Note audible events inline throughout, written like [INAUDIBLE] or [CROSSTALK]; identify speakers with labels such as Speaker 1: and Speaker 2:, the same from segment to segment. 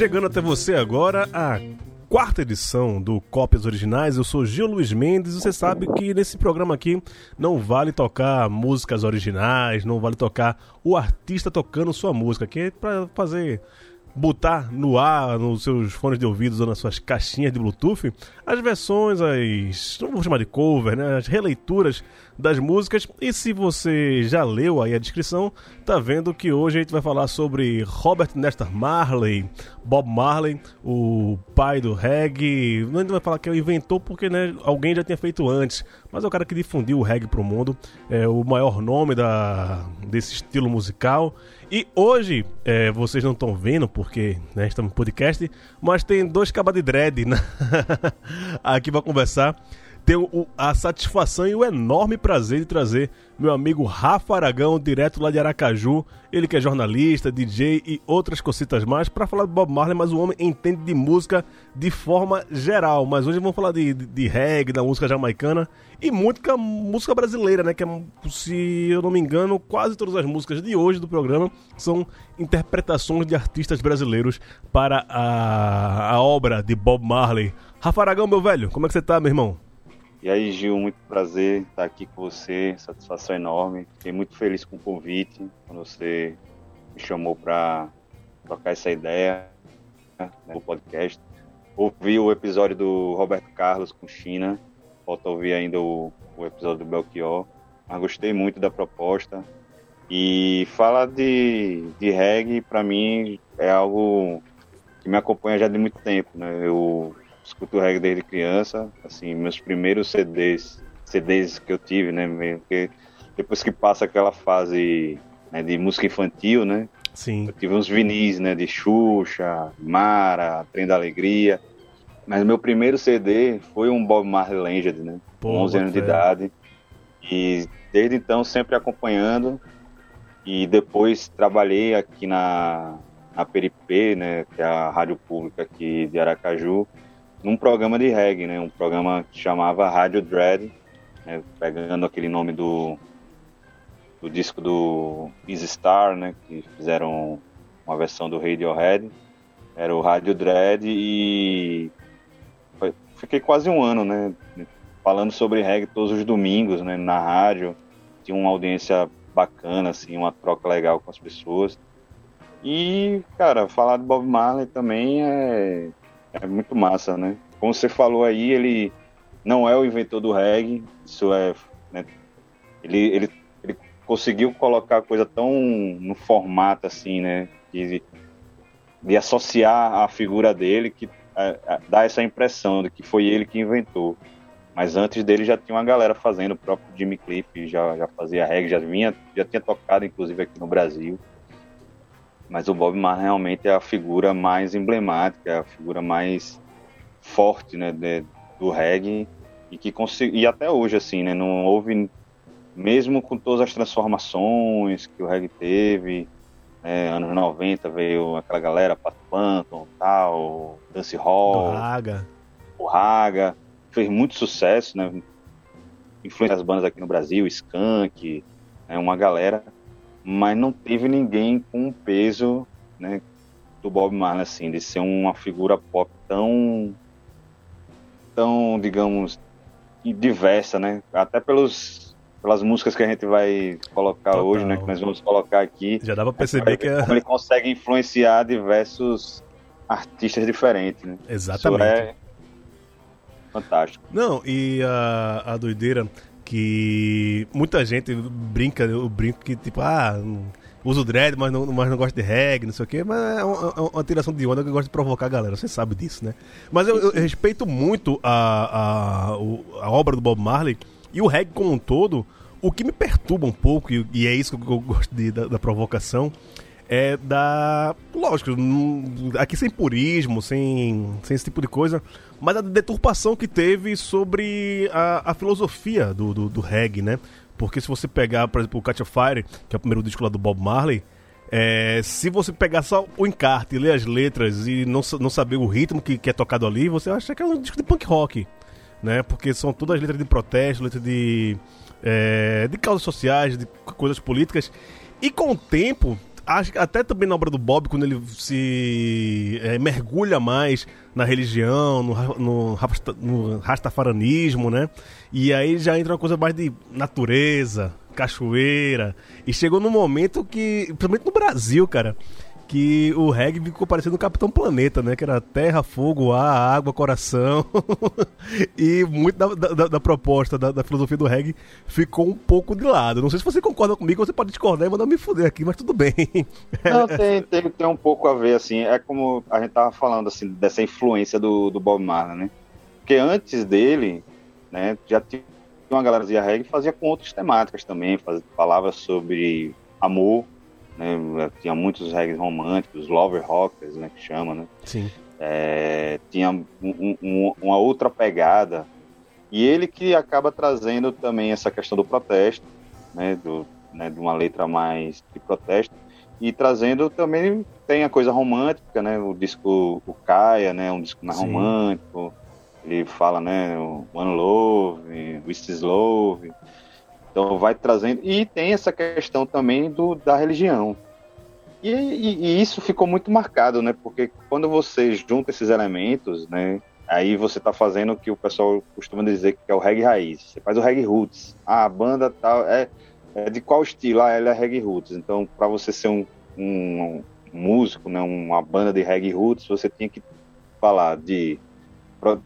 Speaker 1: Chegando até você agora a quarta edição do Cópias Originais. Eu sou Gil Luiz Mendes e você sabe que nesse programa aqui não vale tocar músicas originais, não vale tocar o artista tocando sua música, que é para fazer botar no ar, nos seus fones de ouvidos ou nas suas caixinhas de Bluetooth, as versões, as. não vou chamar de cover, né? As releituras das músicas. E se você já leu aí a descrição, tá vendo que hoje a gente vai falar sobre Robert Nesta Marley, Bob Marley, o pai do reggae. Não vai falar que é o inventor porque né, alguém já tinha feito antes, mas é o cara que difundiu o reggae pro mundo, é o maior nome da, desse estilo musical. E hoje, é, vocês não estão vendo porque né, estamos no podcast, mas tem dois cabas de dread [LAUGHS] aqui para conversar tenho a satisfação e o enorme prazer de trazer meu amigo Rafa Aragão, direto lá de Aracaju. Ele que é jornalista, DJ e outras cositas mais, para falar do Bob Marley, mas o homem entende de música de forma geral. Mas hoje vamos falar de, de, de reggae, da música jamaicana e muita música brasileira, né? Que é, se eu não me engano, quase todas as músicas de hoje do programa são interpretações de artistas brasileiros para a, a obra de Bob Marley. Rafa Aragão, meu velho, como é que você tá, meu irmão?
Speaker 2: E aí, Gil, muito prazer estar aqui com você, satisfação enorme. Fiquei muito feliz com o convite, quando você me chamou para trocar essa ideia né, no podcast. Ouvi o episódio do Roberto Carlos com China, falta ouvir ainda o, o episódio do Belchior, mas gostei muito da proposta. E falar de, de reggae, para mim, é algo que me acompanha já de muito tempo. Né? Eu escuto reggae desde criança, assim, meus primeiros CDs, CDs que eu tive, né, porque depois que passa aquela fase né, de música infantil, né,
Speaker 1: Sim.
Speaker 2: eu tive uns vinis, né, de Xuxa, Mara, Trem da Alegria, mas meu primeiro CD foi um Bob Marley Legend, né, com 11 anos de idade, e desde então sempre acompanhando, e depois trabalhei aqui na, na Peripê, né, que é a rádio pública aqui de Aracaju, num programa de reggae, né? Um programa que chamava Rádio Dread, né? pegando aquele nome do, do disco do Easy Star, né? Que fizeram uma versão do Radiohead. Era o Rádio Dread e foi, fiquei quase um ano, né? Falando sobre reggae todos os domingos, né? Na rádio. Tinha uma audiência bacana, assim, uma troca legal com as pessoas. E, cara, falar de Bob Marley também é é muito massa, né? Como você falou aí, ele não é o inventor do reggae, isso é. Né? Ele, ele, ele conseguiu colocar a coisa tão no formato assim, né? De, de associar a figura dele que dá essa impressão de que foi ele que inventou. Mas antes dele já tinha uma galera fazendo, o próprio Jimmy Cliff já, já fazia reggae, já, vinha, já tinha tocado inclusive aqui no Brasil. Mas o Bob Marley realmente é a figura mais emblemática, é a figura mais forte, né, de, do reggae e que e até hoje assim, né, não houve mesmo com todas as transformações que o reggae teve, né, anos 90 veio aquela galera, Pat Panton, tal, Dance Hall,
Speaker 1: o Raga,
Speaker 2: o Raga, fez muito sucesso, né, influência das bandas aqui no Brasil, Skank, né, uma galera mas não teve ninguém com um peso, né, do Bob Marley assim, de ser uma figura pop tão tão, digamos, diversa, né? Até pelos pelas músicas que a gente vai colocar Total. hoje, né, que nós vamos colocar aqui.
Speaker 1: Já dá para perceber que
Speaker 2: é... ele consegue influenciar diversos artistas diferentes, né?
Speaker 1: Exatamente.
Speaker 2: Isso é fantástico.
Speaker 1: Não, e a, a doideira que muita gente brinca, eu brinco que tipo, ah, uso dread, mas não, mas não gosto de reggae, não sei o quê, mas é uma, é uma tiração de onda que eu gosto de provocar a galera, você sabe disso, né? Mas eu, eu respeito muito a, a, a obra do Bob Marley e o reggae como um todo. O que me perturba um pouco, e, e é isso que eu gosto de, da, da provocação, é da. Lógico, aqui sem purismo, sem, sem esse tipo de coisa, mas a deturpação que teve sobre a, a filosofia do, do, do, reggae, né? Porque se você pegar, por exemplo, o Catch Fire, que é o primeiro disco lá do Bob Marley, é, se você pegar só o encarte, ler as letras e não, não saber o ritmo que, que é tocado ali, você acha que é um disco de punk rock, né? Porque são todas letras de protesto, letras de, é, de causas sociais, de coisas políticas. E com o tempo, até também na obra do Bob, quando ele se é, mergulha mais na religião, no, no, no rastafaranismo, né? E aí já entra uma coisa mais de natureza, cachoeira. E chegou num momento que, principalmente no Brasil, cara, que o reggae ficou parecendo o Capitão Planeta, né? Que era terra, fogo, ar, água, coração. [LAUGHS] e muito da, da, da proposta, da, da, filosofia do reggae ficou um pouco de lado. Não sei se você concorda comigo, você pode discordar e mandar me fuder aqui, mas tudo bem.
Speaker 2: Não, tem, tem, tem um pouco a ver, assim, é como a gente tava falando, assim, dessa influência do, do Bob Marley, né? Porque antes dele, né, já tinha uma galera de reggae fazia com outras temáticas também, fazia, falava sobre amor, né? Tinha muitos reggae românticos, lover rockers, né? Que chama, né?
Speaker 1: Sim.
Speaker 2: É, tinha um, um, uma outra pegada e ele que acaba trazendo também essa questão do protesto, né? Do, né, de uma letra mais de protesto e trazendo também tem a coisa romântica, né? O disco o Caia, né? Um disco mais Sim. romântico. Ele fala, né? One Love, This is Love. Então vai trazendo. E tem essa questão também do, da religião. E, e, e, isso ficou muito marcado, né? Porque quando você junta esses elementos, né? Aí você está fazendo o que o pessoal costuma dizer que é o reggae raiz. Você faz o reggae roots. Ah, a banda tal é, é de qual estilo? Ah, ela é reggae roots. Então, para você ser um, um, um músico, né? Uma banda de reggae roots, você tinha que falar de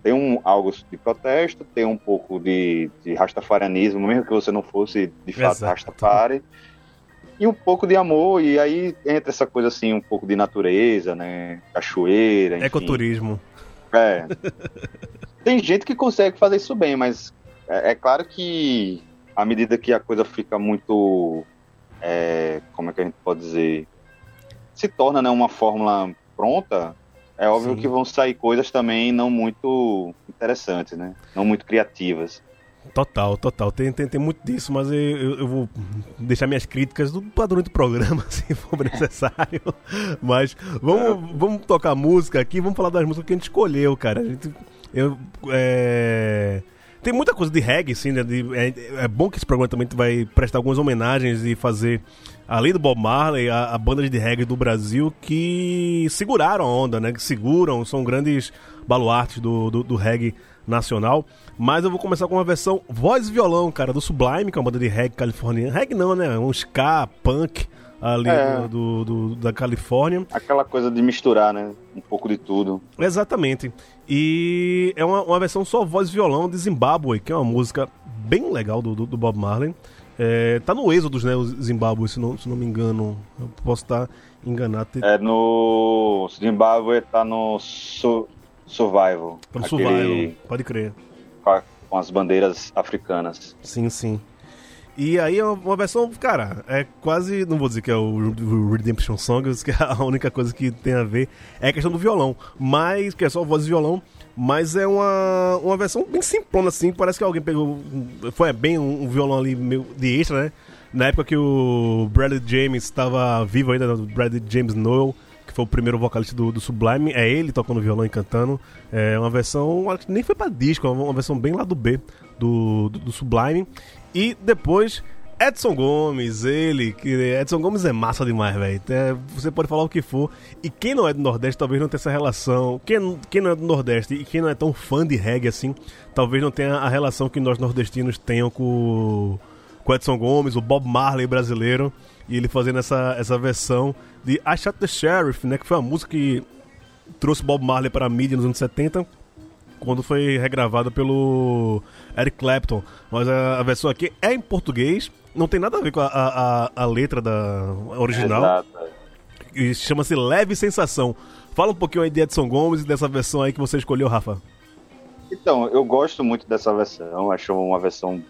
Speaker 2: tem um, algo de protesto, tem um pouco de, de rastafarianismo, mesmo que você não fosse de fato Exato. rastafari, e um pouco de amor, e aí entra essa coisa assim, um pouco de natureza, né? Cachoeira. Enfim.
Speaker 1: Ecoturismo.
Speaker 2: É. [LAUGHS] tem gente que consegue fazer isso bem, mas é, é claro que à medida que a coisa fica muito. É, como é que a gente pode dizer? Se torna né, uma fórmula pronta, é óbvio Sim. que vão sair coisas também não muito interessantes, né? Não muito criativas.
Speaker 1: Total, total. Tem, tem, tem muito disso, mas eu, eu, vou deixar minhas críticas do, durante o programa, [LAUGHS] se for necessário. Mas vamos, vamos tocar música aqui, vamos falar das músicas que a gente escolheu, cara. A gente, eu, é... Tem muita coisa de reggae, sim, né? De, é, é bom que esse programa também vai prestar algumas homenagens e fazer além do Bob Marley, a, a banda de reggae do Brasil que seguraram a onda, né? Que seguram, são grandes baluartes do, do, do reggae nacional. Mas eu vou começar com uma versão voz e violão, cara, do Sublime, que é uma banda de reggae californiana. Reggae não, né? Um ska, punk ali é. do, do, da Califórnia.
Speaker 2: Aquela coisa de misturar, né? Um pouco de tudo.
Speaker 1: Exatamente. E é uma, uma versão só voz e violão de Zimbabwe, que é uma música bem legal do, do, do Bob Marley. É, tá no Êxodos, né? O Zimbábue, se não, se não me engano. Eu posso estar enganado.
Speaker 2: É no. Zimbábue tá no su... Survival.
Speaker 1: Tá no aquele... Survival, pode crer.
Speaker 2: Com as bandeiras africanas.
Speaker 1: Sim, sim. E aí é uma versão, cara, é quase. Não vou dizer que é o Redemption Songs, [LAUGHS] que é a única coisa que tem a ver é a questão do violão. Mas, que é só voz e violão. Mas é uma, uma versão bem simplona, assim. Parece que alguém pegou. Foi bem um, um violão ali meio de extra, né? Na época que o Bradley James estava vivo ainda, o Bradley James Noel, que foi o primeiro vocalista do, do, Sublime, é ele tocando violão e cantando. É uma versão, nem foi pra disco, é uma versão bem lá do B do, do, do Sublime. E depois Edson Gomes, ele, Edson Gomes é massa demais, velho. É, você pode falar o que for. E quem não é do Nordeste talvez não tenha essa relação. Quem, quem não é do Nordeste e quem não é tão fã de reggae assim, talvez não tenha a relação que nós nordestinos tenham com o Edson Gomes, o Bob Marley brasileiro. E ele fazendo essa, essa versão de I Shot the Sheriff, né? Que foi uma música que trouxe Bob Marley para a mídia nos anos 70 quando foi regravada pelo Eric Clapton. Mas a, a, versão aqui é em português não tem nada a ver com a, a, a letra da original. Exato. E chama-se Leve Sensação. Fala um pouquinho aí de Edson Gomes e dessa versão aí que você escolheu, Rafa.
Speaker 2: Então, eu gosto muito dessa versão, acho uma versão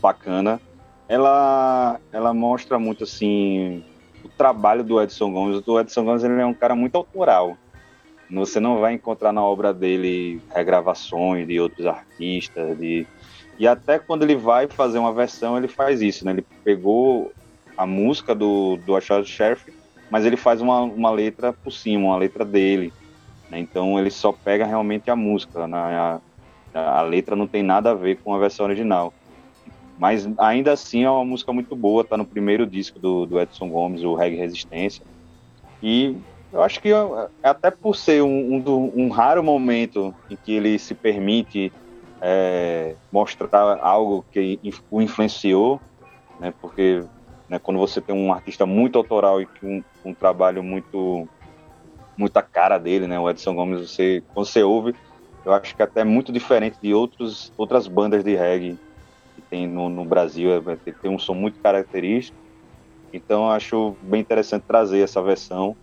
Speaker 2: bacana. Ela, ela mostra muito assim o trabalho do Edson Gomes. O Edson Gomes ele é um cara muito autoral. Você não vai encontrar na obra dele regravações de outros artistas, de e até quando ele vai fazer uma versão, ele faz isso, né? Ele pegou a música do, do Achado Sheriff, mas ele faz uma, uma letra por cima, uma letra dele. Né? Então ele só pega realmente a música, né? a, a letra não tem nada a ver com a versão original. Mas ainda assim é uma música muito boa, tá no primeiro disco do, do Edson Gomes, o Reggae Resistência. E eu acho que até por ser um, um, um raro momento em que ele se permite é, mostrar algo que o influenciou, né, porque né, quando você tem um artista muito autoral e com um, um, trabalho muito muita cara dele, né, o Edson Gomes, você, quando você ouve, eu acho que até é muito diferente de outros, outras bandas de reggae que tem no, no Brasil, é, tem um som muito característico, então eu acho bem interessante trazer essa versão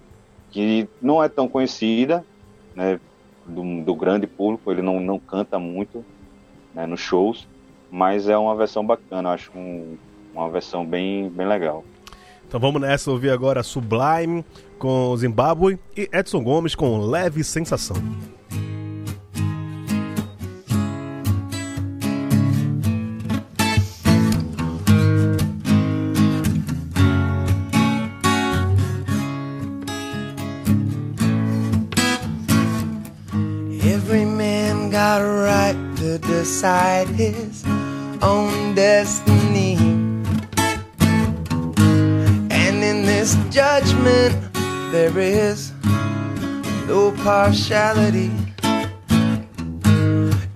Speaker 2: que não é tão conhecida, né, do, do grande público, ele não, não canta muito né, nos shows, mas é uma versão bacana, acho um, uma versão bem, bem legal.
Speaker 1: Então vamos nessa ouvir agora Sublime com Zimbabwe e Edson Gomes com Leve Sensação.
Speaker 3: Decide his own destiny. And in this judgment, there is no partiality.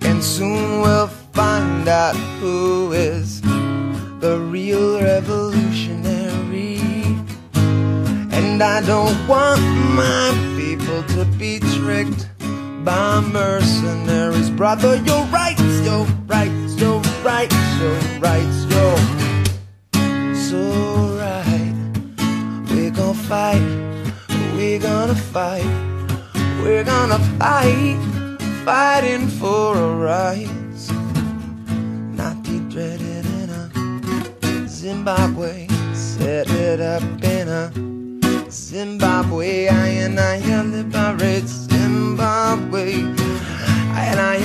Speaker 3: And soon we'll find out who is the real revolutionary. And I don't want my people to be tricked by mercenaries. Brother, you're right, you're right, you're right, you're right, you're so right. We're gonna fight, we're gonna fight, we're gonna fight, fighting for our rights. Not the dreaded in a Zimbabwe, set it up in a Zimbabwe, I and I liberate Zimbabwe, and I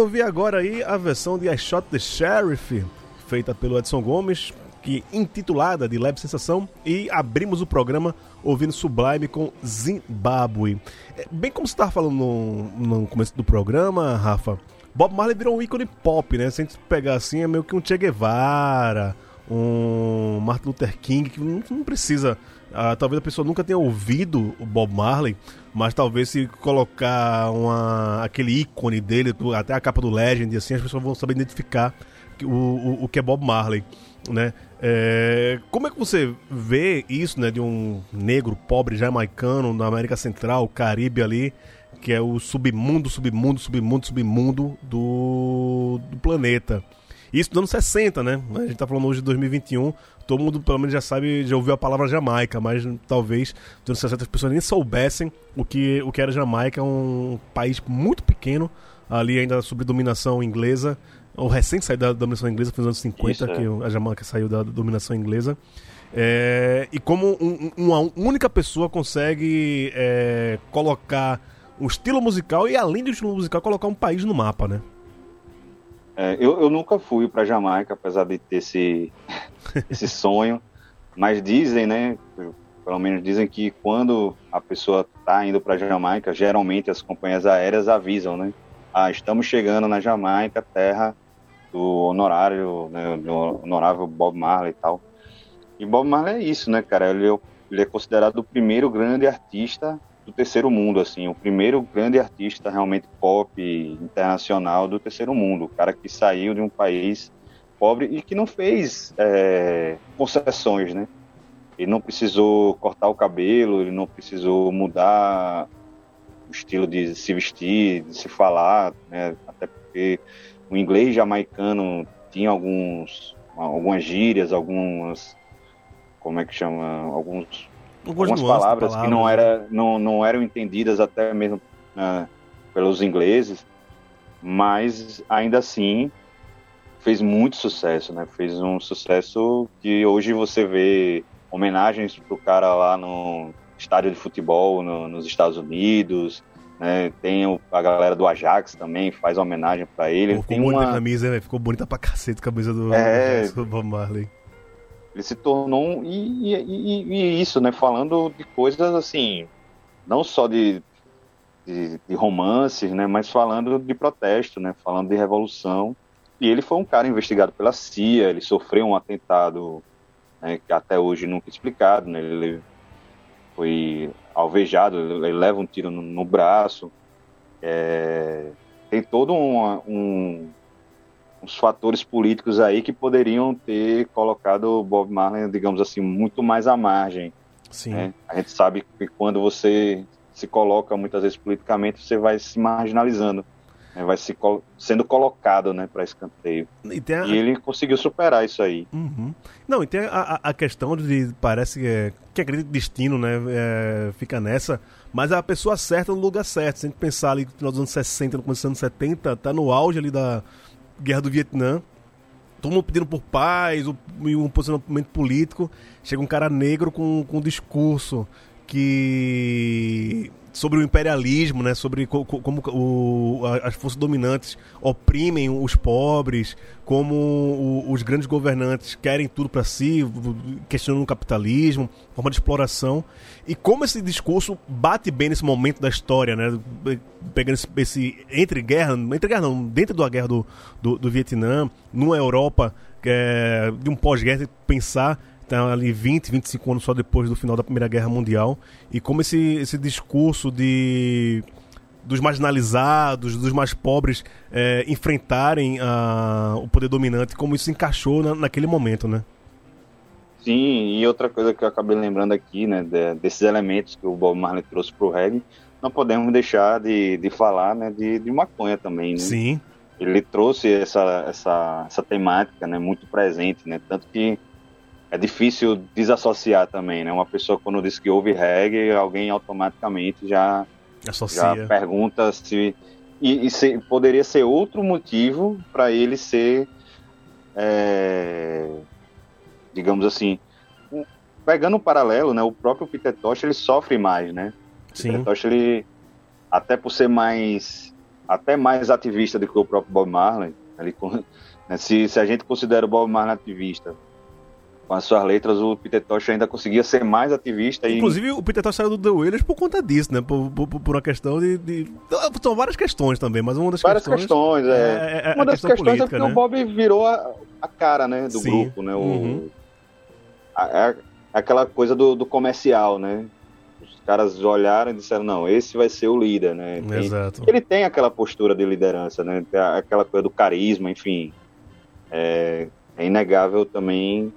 Speaker 1: ouvir agora aí a versão de I Shot the Sheriff, feita pelo Edson Gomes, que intitulada de Leve Sensação, e abrimos o programa ouvindo Sublime com Zimbabwe. É, bem como você estava falando no, no começo do programa, Rafa, Bob Marley virou um ícone pop, né? Se a gente pegar assim, é meio que um Che Guevara, um Martin Luther King, que não, não precisa. ah, talvez a pessoa nunca tenha ouvido o Bob Marley, mas talvez se colocar uma, aquele ícone dele, até a capa do Legend, assim, as pessoas vão saber identificar o, o, o que é Bob Marley, né? É, como é que você vê isso, né, de um negro pobre jamaicano na América Central, Caribe ali, que é o submundo, submundo, submundo, submundo do, do planeta? Isso nos anos 60, né? A gente tá falando hoje de 2021, todo mundo pelo menos já sabe, já ouviu a palavra Jamaica, mas talvez nos anos 60 as pessoas nem soubessem o que, o que era Jamaica, um país muito pequeno, ali ainda sob dominação inglesa, ou recém saído da dominação inglesa, foi nos anos 50
Speaker 2: Isso, é.
Speaker 1: que a Jamaica saiu da dominação inglesa. É, e como um- uma única pessoa consegue é, colocar um estilo musical e além do estilo musical colocar um país no mapa, né?
Speaker 2: É, eu, eu nunca fui para Jamaica, apesar de ter esse, [LAUGHS] esse sonho, mas dizem, né? Pelo menos dizem que quando a pessoa está indo para Jamaica, geralmente as companhias aéreas avisam, né? Ah, estamos chegando na Jamaica, terra do honorário, né, do honorável Bob Marley e tal. E Bob Marley é isso, né, cara? Ele é, ele é considerado o primeiro grande artista do terceiro mundo, assim, o primeiro grande artista realmente pop internacional do terceiro mundo, o cara que saiu de um país pobre e que não fez é, concessões, né? Ele não precisou cortar o cabelo, ele não precisou mudar o estilo de se vestir, de se falar, né? Até porque o inglês jamaicano tinha alguns algumas gírias, algumas como é que chama, alguns algumas palavras, que não,
Speaker 1: né?
Speaker 2: era, não, não eram entendidas até mesmo né, pelos ingleses, mas ainda assim fez muito sucesso, né? Fez um sucesso que hoje você vê homenagens pro cara lá no estádio de futebol no- nos Estados Unidos, né? Tem o- a galera do Ajax também faz homenagem para ele.
Speaker 1: Pô, ficou
Speaker 2: Tem
Speaker 1: bonita a
Speaker 2: uma,
Speaker 1: camisa, né? Ficou bonita pra cacete a camisa do,
Speaker 2: É.
Speaker 1: do Bob Marley.
Speaker 2: Ele se tornou um, e, e- e- isso, né? Falando de coisas assim, não só de de, de romances, né? Mas falando de protesto, né? Falando de revolução. E ele foi um cara investigado pela CIA, ele sofreu um atentado né, que até hoje nunca é explicado, né? Ele foi alvejado, ele leva um tiro no, no braço. É, tem todo um, uns fatores políticos aí que poderiam ter colocado o Bob Marley, digamos assim, muito mais à margem.
Speaker 1: Sim.
Speaker 2: né? A gente sabe que quando você se coloca muitas vezes politicamente, você vai se marginalizando, né? vai se col- sendo colocado né, para escanteio.
Speaker 1: E a,
Speaker 2: E ele conseguiu superar isso aí.
Speaker 1: Uhum. Não, e tem a, a- questão de. Parece que, é, que acredita destino, né? é, fica nessa. Mas é a pessoa certa no lugar certo. Se a gente pensar ali no final dos anos 60, no começo dos anos 70, tá no auge ali da Guerra do Vietnã. Todo mundo pedindo por paz e um posicionamento político. Chega um cara negro com, com um discurso que. Sobre o imperialismo, né? Sobre co- co- como o- as forças dominantes oprimem os pobres, como o- os grandes governantes querem tudo para si, questionando o capitalismo, forma de exploração, e como esse discurso bate bem nesse momento da história, né? Pegando esse, esse entre guerra, entre guerra não, dentro da guerra do, do, do Vietnã, numa Europa é, de um pós-guerra, pensar tá ali 20, 25 anos só depois do final da Primeira Guerra Mundial, e como esse, esse discurso de dos marginalizados, dos mais pobres é, enfrentarem a, o poder dominante, como isso se encaixou na- naquele momento, né?
Speaker 2: Sim, e outra coisa que eu acabei lembrando aqui, né, de- desses elementos que o Bob Marley trouxe pro reggae, não podemos deixar de, de falar, né, de, de maconha também, né?
Speaker 1: Sim,
Speaker 2: Ele trouxe essa, essa, essa temática, né, muito presente, né, tanto que é difícil desassociar também, né, uma pessoa quando diz que ouve reggae, alguém automaticamente já, já pergunta se... E, e se- poderia ser outro motivo para ele ser, é, digamos assim, pegando um paralelo, né, o próprio Peter Tosh, ele sofre mais, né,
Speaker 1: Sim,
Speaker 2: Peter Tosh, ele, até por ser mais, até mais ativista do que o próprio Bob Marley, ele, [LAUGHS] né, se, se a gente considera o Bob Marley ativista, com as suas letras, o Peter Tosh ainda conseguia ser mais ativista e
Speaker 1: Inclusive, o Peter Tosh saiu do The Wailers por conta disso, né? Por, por, por uma questão de, de- São várias questões também, mas uma das
Speaker 2: várias
Speaker 1: questões...
Speaker 2: questões, é.
Speaker 1: é, é
Speaker 2: Uma
Speaker 1: a
Speaker 2: das
Speaker 1: questão
Speaker 2: questões
Speaker 1: política,
Speaker 2: é porque
Speaker 1: né?
Speaker 2: o Bob virou a, a cara, né, do
Speaker 1: Sim.
Speaker 2: grupo, né, o,
Speaker 1: Uhum.
Speaker 2: a- a- aquela coisa do, do comercial, né, os caras olharam e disseram, não, esse vai ser o líder, né, Tem-
Speaker 1: Exato.
Speaker 2: ele tem aquela postura de liderança, né? Aquela coisa do carisma, enfim. É, é inegável também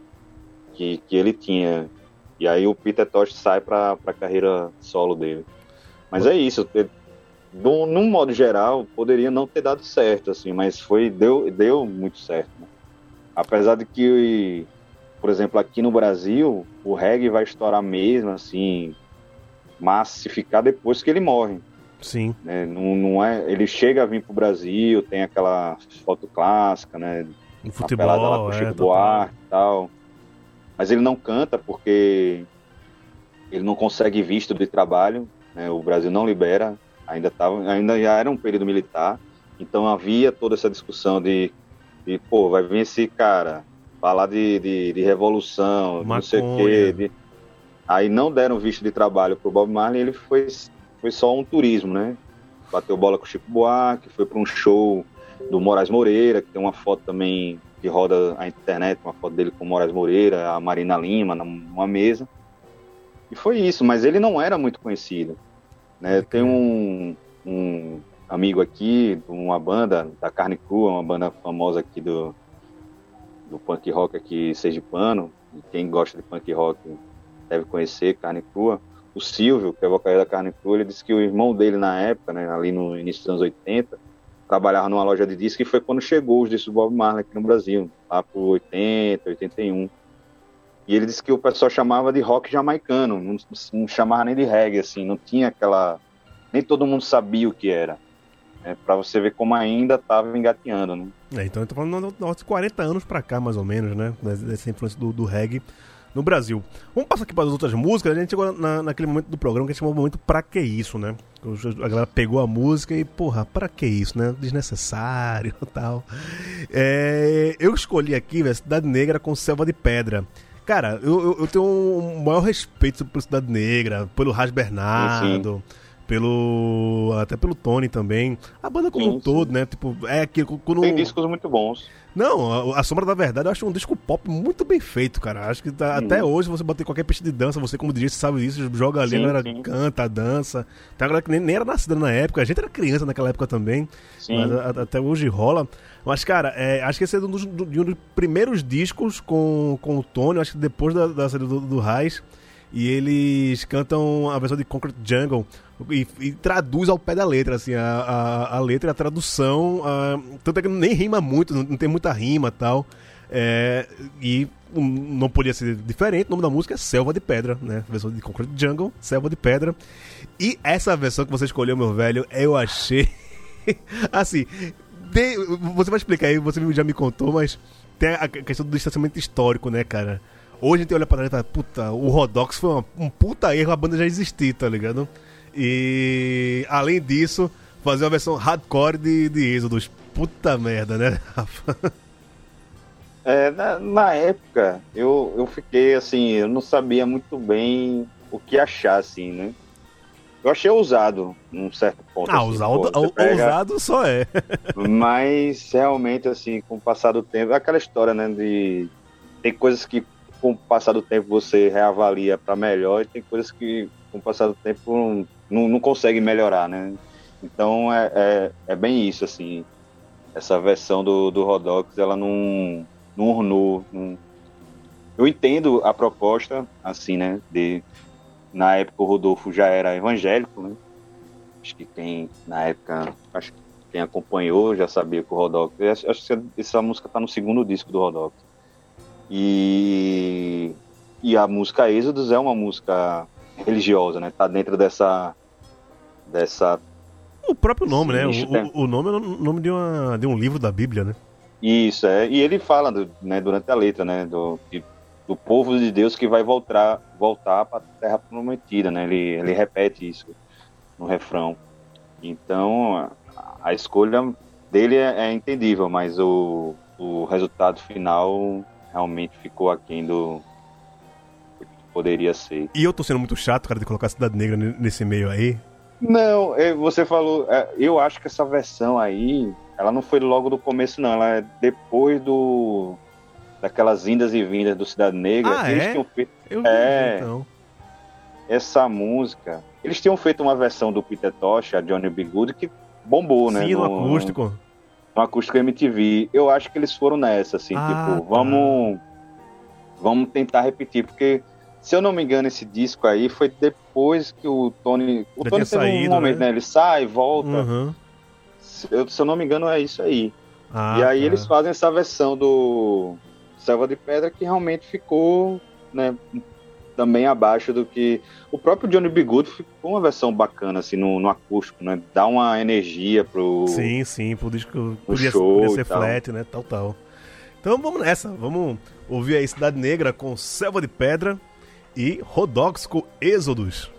Speaker 2: que, que ele tinha. E aí o Peter Tosh sai para a carreira solo dele. Mas é isso. do- num modo geral, poderia não ter dado certo, assim, mas foi deu, deu muito certo. né? Apesar de que, por exemplo, aqui no Brasil, o reggae vai estourar mesmo, assim, massificar depois que ele morre
Speaker 1: Sim,
Speaker 2: né? Não, não é, ele chega a vir pro Brasil, tem aquela foto clássica, né? a pelada lá com
Speaker 1: futebol,
Speaker 2: o
Speaker 1: é,
Speaker 2: Chico. Buarque e tal. Mas ele não canta porque ele não consegue visto de trabalho, né? O Brasil não libera, ainda tava, ainda já era um período militar, então havia toda essa discussão de, de pô, vai vir esse cara falar de, de, de revolução, de não sei o
Speaker 1: Maconha.
Speaker 2: quê. de- Aí não deram visto de trabalho pro Bob Marley, ele foi, foi só um turismo, né? Bateu bola com o Chico Buarque, foi para um show do Moraes Moreira, que tem uma foto também que roda a internet, uma foto dele com o Moraes Moreira, a Marina Lima, numa mesa. E foi isso, mas ele não era muito conhecido. Né? Tem um, um amigo aqui, uma banda da Carne Crua, uma banda famosa aqui do, do punk rock aqui sergipano, e quem gosta de punk rock deve conhecer Carne Crua. O Silvio, que é vocalista da Carne Crua, ele disse que o irmão dele na época, né, ali no início dos anos 80, trabalhava numa loja de discos e foi quando chegou os discos do Bob Marley aqui no Brasil, lá por 80, 81. E ele disse que o pessoal chamava de rock jamaicano, não, não chamava nem de reggae, assim, não tinha aquela... Nem todo mundo sabia o que era. Né, para você ver como ainda estava engateando, né?
Speaker 1: É, então eu tô falando de uns 40 anos pra cá, mais ou menos, né? Dessa influência do, do reggae no Brasil. Vamos passar aqui para as outras músicas. A gente chegou na, naquele momento do programa que a gente chamou o momento Pra Que Isso, né? A galera pegou a música e, porra, pra que isso, né? Desnecessário [LAUGHS] e tal. É, eu escolhi aqui, velho, Cidade Negra com Selva de Pedra. Cara, eu, eu, eu tenho um maior respeito pela Cidade Negra, pelo Ras Bernardo, pelo até pelo Tony também. A banda como
Speaker 2: Sim,
Speaker 1: um todo, né? Tipo, é aquilo quando
Speaker 2: Tem discos muito bons.
Speaker 1: Não, a, a Sombra da Verdade eu acho um disco pop muito bem feito, cara. Acho que tá-
Speaker 2: Sim.
Speaker 1: até hoje você bater qualquer pista de dança, você como DJ você sabe isso, joga ali,
Speaker 2: Sim,
Speaker 1: a galera
Speaker 2: sim.
Speaker 1: canta, dança. Tem a galera que nem, nem era nascida na época, a gente era criança naquela época também,
Speaker 2: Sim.
Speaker 1: mas a- até hoje rola. Mas, cara, é, acho que esse é um dos, do- de um dos primeiros discos com, com o Tony, acho que depois da, da saída do, do. E eles cantam a versão de Concrete Jungle e, e traduz ao pé da letra, assim, a, a, a letra a tradução. a- tanto é que nem rima muito, não, não tem muita rima tal. É, e um, não podia ser diferente, o nome da música é Selva de Pedra, né? Versão de Concrete Jungle, Selva de Pedra. E essa versão que você escolheu, meu velho, eu achei. [LAUGHS] assim, tem- você vai explicar aí, você já me contou, mas tem a questão do distanciamento histórico, né, cara? Hoje a gente olha pra trás e fala, puta, o Rodox foi uma- um puta erro a banda já existir, tá ligado? E além disso, fazer uma versão hardcore de, de Êxodos. Puta merda, né, Rafa? [LAUGHS]
Speaker 2: É, na, na época, eu, eu fiquei assim, eu não sabia muito bem o que achar, assim, né? Eu achei ousado, num certo ponto.
Speaker 1: Ah,
Speaker 2: assim,
Speaker 1: ousado,
Speaker 2: pô, você pega-
Speaker 1: ousado só é. [LAUGHS]
Speaker 2: Mas realmente, assim, com o passar do tempo, é aquela história, né? De tem coisas que com o passar do tempo você reavalia para melhor e tem coisas que com o passar do tempo não, não consegue melhorar, né? Então é, é, é bem isso, assim. Essa versão do, do Rodox, ela não, não ornou. não- Eu entendo a proposta, assim, né? De, na época o Rodolfo já era evangélico, né? Acho que quem, na época, acho que quem acompanhou já sabia que o Rodox. acho que essa música tá no segundo disco do Rodox. E, e a música Êxodos é uma música religiosa, né? Tá dentro dessa. Dessa.
Speaker 1: O próprio nome, né?
Speaker 2: Isso,
Speaker 1: O, o- nome é o nome de, uma, de um livro da Bíblia, né?
Speaker 2: Isso, é. E ele fala, do- né, durante a letra, né? Do, de- do povo de Deus que vai voltar, voltar para a terra prometida, né? Ele, ele repete isso no refrão. Então, a, a escolha dele é, é entendível, mas o, o resultado final realmente ficou aquém do do que poderia ser.
Speaker 1: E eu tô sendo muito chato, cara, de colocar a Cidade Negra nesse meio aí.
Speaker 2: Não, você falou. é, eu acho que essa versão aí, ela não foi logo do começo, não. Ela é depois do. daquelas indas e vindas do Cidade Negra.
Speaker 1: Ah,
Speaker 2: eles
Speaker 1: é?
Speaker 2: tinham feito
Speaker 1: Eu
Speaker 2: É.
Speaker 1: então.
Speaker 2: essa música. Eles tinham feito uma versão do Peter Tosh, a Johnny B. Good, que bombou, né?
Speaker 1: Sim, no acústico.
Speaker 2: no acústico MTV. Eu acho que eles foram nessa, assim,
Speaker 1: Ah,
Speaker 2: tipo,
Speaker 1: tá.
Speaker 2: vamos. Vamos tentar repetir, porque. Se eu não me engano, esse disco aí foi depois que o Tony. O
Speaker 1: Já
Speaker 2: Tony teve
Speaker 1: saído,
Speaker 2: um momento,
Speaker 1: né?
Speaker 2: né? Ele sai, volta.
Speaker 1: Uhum.
Speaker 2: Se eu, se eu não me engano, é isso aí.
Speaker 1: Ah,
Speaker 2: e aí
Speaker 1: tá.
Speaker 2: eles fazem essa versão do Selva de Pedra que realmente ficou, né, também abaixo do que o próprio Johnny B. Good ficou uma versão bacana assim no, no acústico, né? Dá uma energia pro
Speaker 1: Sim, sim, pro disco podia,
Speaker 2: show
Speaker 1: podia ser flat, né? Tal, tal. Então vamos nessa, vamos ouvir aí Cidade Negra com Selva de Pedra e Rodox com Êxodos.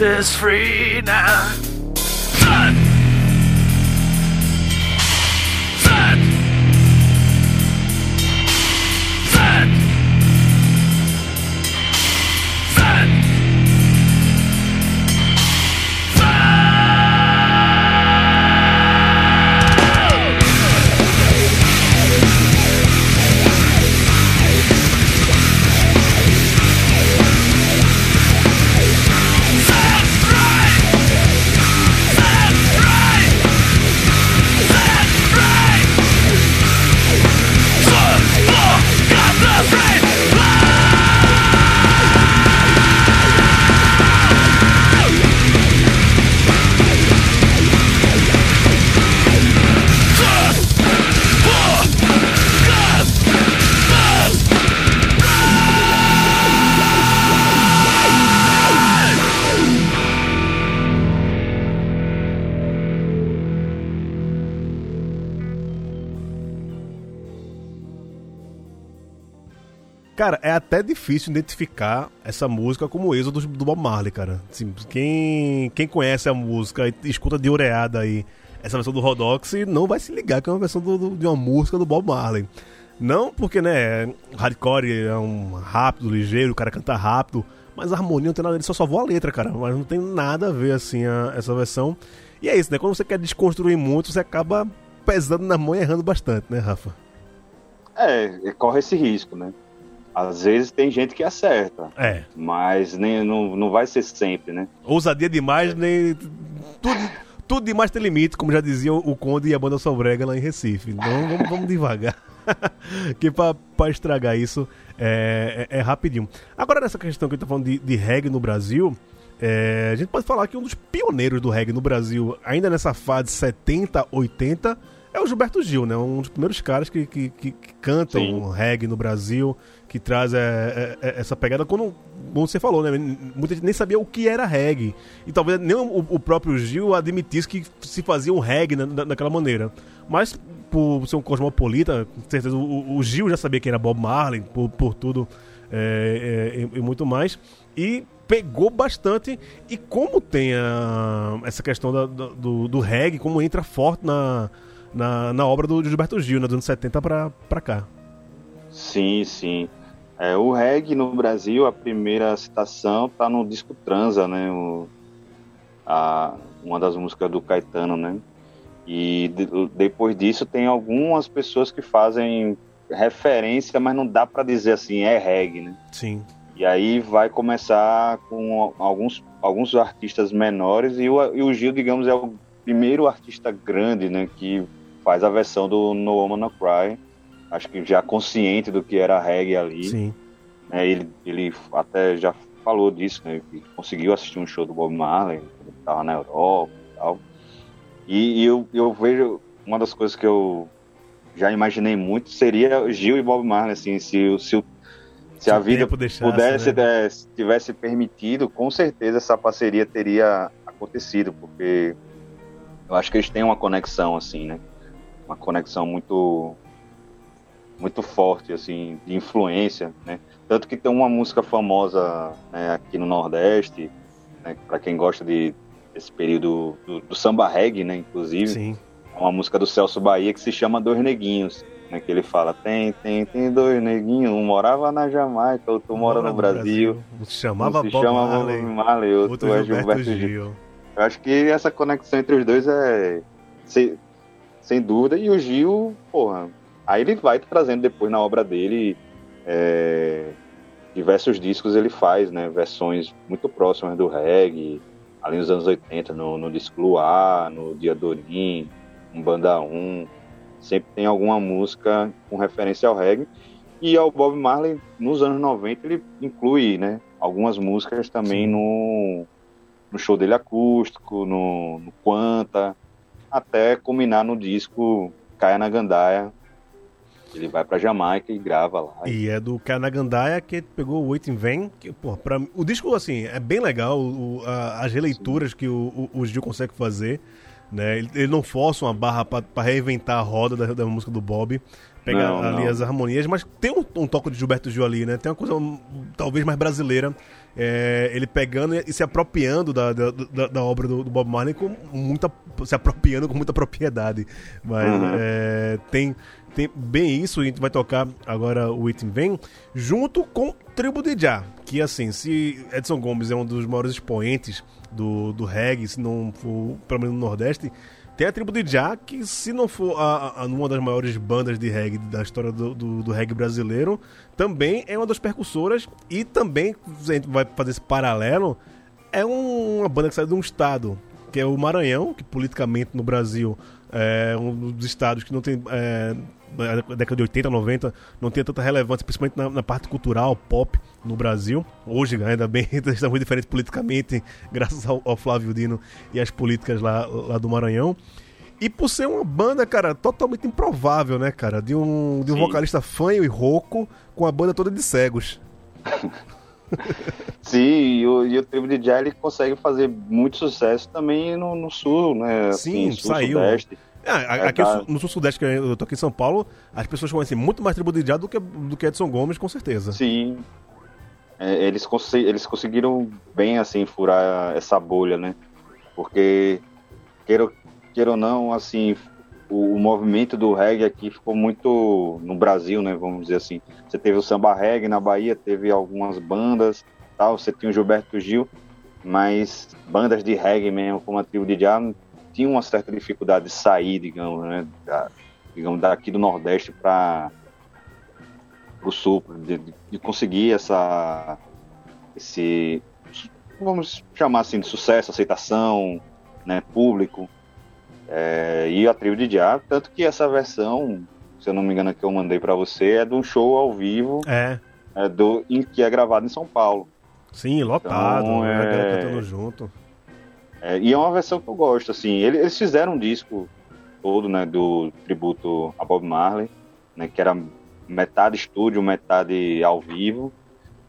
Speaker 4: is free now.
Speaker 1: Cara, é até difícil identificar essa música como o êxodo do Bob Marley, cara. Assim, quem, quem conhece a música e escuta de oreada aí essa versão do Rodox não vai se ligar que é uma versão do- do- de uma música do Bob Marley. Não porque, né, hardcore é um rápido, ligeiro, o cara canta rápido, mas a harmonia não tem nada, ele só salvou a letra, cara. Mas não tem nada a ver, assim, a- essa versão. E é isso, né? Quando você quer desconstruir muito, você acaba pesando na mão e errando bastante, né, Rafa?
Speaker 2: É, corre esse risco, né? Às vezes tem gente que acerta,
Speaker 1: É.
Speaker 2: mas nem, não, não vai ser sempre, né?
Speaker 1: Ousadia demais, nem. Tudo, tudo demais tem limite, como já dizia o Conde e a banda Sobrega lá em Recife. Então vamos, vamos devagar. [LAUGHS] que pra, pra estragar isso é, é- é rapidinho. Agora, nessa questão que a gente tá falando de, de reggae no Brasil, é, a gente pode falar que um dos pioneiros do reggae no Brasil, ainda nessa fase 70, 80, é o Gilberto Gil, né? Um dos primeiros caras que, que, que- que cantam
Speaker 2: Sim.
Speaker 1: reggae no Brasil, que traz é, é, é, essa pegada. Quando, como você falou, né? Muita gente nem sabia o que era reggae. E talvez nem o, o próprio Gil admitisse que se fazia um reggae na, daquela maneira. Mas, por ser um cosmopolita, com certeza o, o Gil já sabia quem era Bob Marley, por, por tudo é, é, e, e muito mais. E pegou bastante. E como tem a- essa questão da- do, do reggae, como entra forte na, na, na obra do Gilberto Gil, né, dos anos 70 pra, pra cá.
Speaker 2: Sim, sim. É, o reggae no Brasil, a primeira citação tá no disco Transa, né? O, a, uma das músicas do Caetano, né? E de- depois disso tem algumas pessoas que fazem referência, mas não dá para dizer assim, é reggae, né?
Speaker 1: Sim.
Speaker 2: E aí vai começar com alguns, alguns artistas menores e o, e o Gil, digamos, é o primeiro artista grande, né, que faz a versão do No Woman No Cry. Acho que já consciente do que era reggae ali.
Speaker 1: Sim.
Speaker 2: né, ele, ele até já falou disso, né, que conseguiu assistir um show do Bob Marley, quando estava na Europa e tal. E, e eu, eu vejo, uma das coisas que eu já imaginei muito seria Gil e Bob Marley, assim, se, o- se, se a vida
Speaker 1: deixasse,
Speaker 2: pudesse,
Speaker 1: né?
Speaker 2: é, se tivesse permitido, com certeza essa parceria teria acontecido, porque eu acho que eles têm uma conexão, assim, né? Uma conexão muito muito forte, assim, de influência, né? Tanto que tem uma música famosa né, aqui no Nordeste, né, para quem gosta de, desse período do, do samba reggae, né, inclusive,
Speaker 1: Sim.
Speaker 2: é uma música do Celso Bahia que se chama Dois Neguinhos, né, que ele fala, tem, tem, tem dois neguinhos, um morava na Jamaica, outro mora no Brasil,
Speaker 1: Um se chamava
Speaker 2: um se
Speaker 1: Bob
Speaker 2: chama
Speaker 1: Marley,
Speaker 2: Marley, outro,
Speaker 1: outro
Speaker 2: é
Speaker 1: Gilberto,
Speaker 2: Gilberto Gil.
Speaker 1: Gil.
Speaker 2: Eu acho que essa conexão entre os dois é sem, sem dúvida. E o Gil, porra, aí ele vai trazendo depois na obra dele é, diversos discos ele faz, né? Versões muito próximas do reggae, ali nos anos 80, no, no disco Luar, no Dia Dorim, um Banda 1. Sempre tem alguma música com referência ao reggae. E ao Bob Marley, nos anos 90, ele inclui, né? Algumas músicas também no, no show dele acústico, no, no Quanta. até culminar no disco Caia na Gandaia. Ele vai pra Jamaica e grava lá.
Speaker 1: E é do Kanagandaia que pegou o Wait in Vain. Que, pô, pra, o disco, assim, é bem legal. o- a- as releituras que o, o, o Gil consegue fazer. Né? Ele, ele não força uma barra pra, pra reinventar a roda da, da música do Bob. Pega
Speaker 2: Não,
Speaker 1: ali
Speaker 2: não.
Speaker 1: as harmonias, mas tem um, um toque de Gilberto Gil ali, né? Tem uma coisa talvez mais brasileira. É, ele pegando e se apropriando da, da, da- da obra do, do Bob Marley com muita. se apropriando com muita propriedade. Mas
Speaker 2: Uhum.
Speaker 1: é, tem, tem bem isso, a gente vai tocar agora o Item Vem, junto com Tribo de Já. Que assim, se Edson Gomes é um dos maiores expoentes do, do reggae, se não for, pelo menos no Nordeste, tem a Tribo de Já, que se não for a, a- uma das maiores bandas de reggae da história do, do, do reggae brasileiro, também é uma das percussoras e também, a gente vai fazer esse paralelo, é um- uma banda que sai de um estado, que é o Maranhão, que politicamente no Brasil é um dos estados que não tem. É, na década de 80, 90, não tinha tanta relevância, principalmente na, na parte cultural, pop, no Brasil. Hoje, ainda bem, está [LAUGHS] muito diferente politicamente, graças ao, ao Flávio Dino e às políticas lá, lá do Maranhão. E por ser uma banda, cara, totalmente improvável, né, cara? De um, de um
Speaker 2: Sim.
Speaker 1: vocalista fanho e rouco com a banda toda de cegos. [LAUGHS]
Speaker 2: Sim, e o, e o Tribo de ele consegue fazer muito sucesso também no, no sul, né?
Speaker 1: Sim,
Speaker 2: sul,
Speaker 1: saiu.
Speaker 2: sudeste.
Speaker 1: Ah, a-
Speaker 2: É,
Speaker 1: aqui
Speaker 2: tá.
Speaker 1: no sul-sudeste, que eu tô aqui em São Paulo, as pessoas conhecem muito mais Tribo de Já do que, do que Edson Gomes, com certeza.
Speaker 2: Sim. É, eles, conse- eles conseguiram bem assim furar essa bolha, né? Porque queira, queira ou não, assim, o, o movimento do reggae aqui ficou muito no Brasil, né? Vamos dizer assim. Você teve o samba reggae na Bahia, teve algumas bandas, tal. Você tinha o Gilberto Gil, mas bandas de reggae mesmo, como a tribo de Já, tinham uma certa dificuldade de sair, digamos, né? Da, digamos, daqui do Nordeste para o sul, de, de- conseguir essa esse vamos chamar assim de sucesso, aceitação, né, público. É, e a tribo de Já, tanto que essa versão, se eu não me engano que eu mandei para você, é de um show ao vivo,
Speaker 1: É,
Speaker 2: é, do em, que é gravado em São Paulo.
Speaker 1: sim, lotado,
Speaker 2: Então,
Speaker 1: a galera
Speaker 2: é-
Speaker 1: cantando junto.
Speaker 2: É, e é uma versão que eu gosto, assim. Ele- Eles fizeram um disco todo, né, do tributo a Bob Marley, né, que era metade estúdio, metade ao vivo.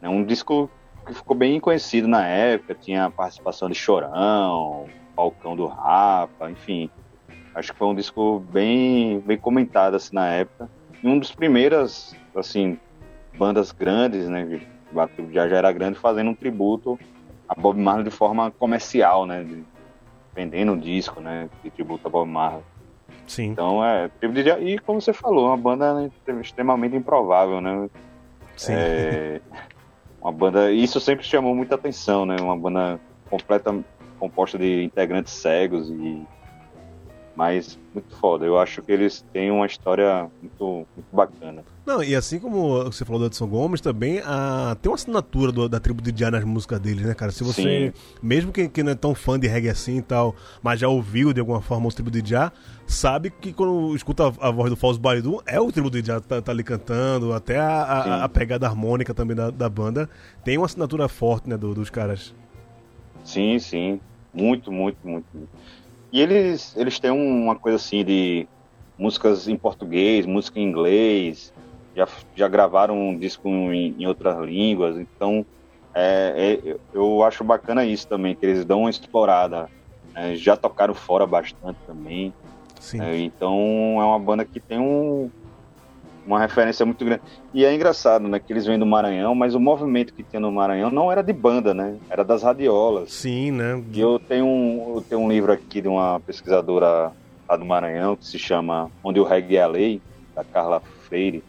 Speaker 2: É um disco que ficou bem conhecido na época, tinha a participação de Chorão, Falcão do Rapa, enfim. Acho que foi um disco bem, bem comentado, assim, na época. E um dos primeiras, assim, bandas grandes, né, já já era grande, fazendo um tributo a Bob Marley de forma comercial, né? de- vendendo um disco, né? De tributo a Bob Marley.
Speaker 1: Sim.
Speaker 2: Então é. de- E como você falou, uma banda extremamente improvável, né?
Speaker 1: Sim.
Speaker 2: É, uma banda. Isso sempre chamou muita atenção, né? Uma banda completa, composta de integrantes cegos e. Mas muito foda. Eu acho que eles têm uma história muito, muito bacana.
Speaker 1: Não, e assim como você falou do Edson Gomes, também a, tem uma assinatura do- da tribo de Já nas músicas deles, né, cara? Se você, mesmo quem, quem não é tão fã de reggae assim e tal, mas já ouviu de alguma forma os tribo de Já, sabe que quando escuta a, a voz do Falso Baidu, é o tribo de que tá, tá ali cantando, até a, a-
Speaker 2: Sim.
Speaker 1: a pegada harmônica também da, da banda. Tem uma assinatura forte, né, do- dos caras.
Speaker 2: Sim, sim. Muito, muito, muito. muito. E eles, eles têm uma coisa assim de músicas em português, música em inglês, já, já gravaram um disco em, em outras línguas, então é, é- eu acho bacana isso também, que eles dão uma explorada. né? já tocaram fora bastante também.
Speaker 1: Sim.
Speaker 2: É, então é uma banda que tem um, uma referência muito grande. E é engraçado, né? Que eles vêm do Maranhão, mas o movimento que tinha no Maranhão não era de banda, né? Era das radiolas.
Speaker 1: Sim, né?
Speaker 2: E eu tenho um, eu tenho um livro aqui de uma pesquisadora lá do Maranhão que se chama Onde o Reggae é a Lei, da Carla Freire,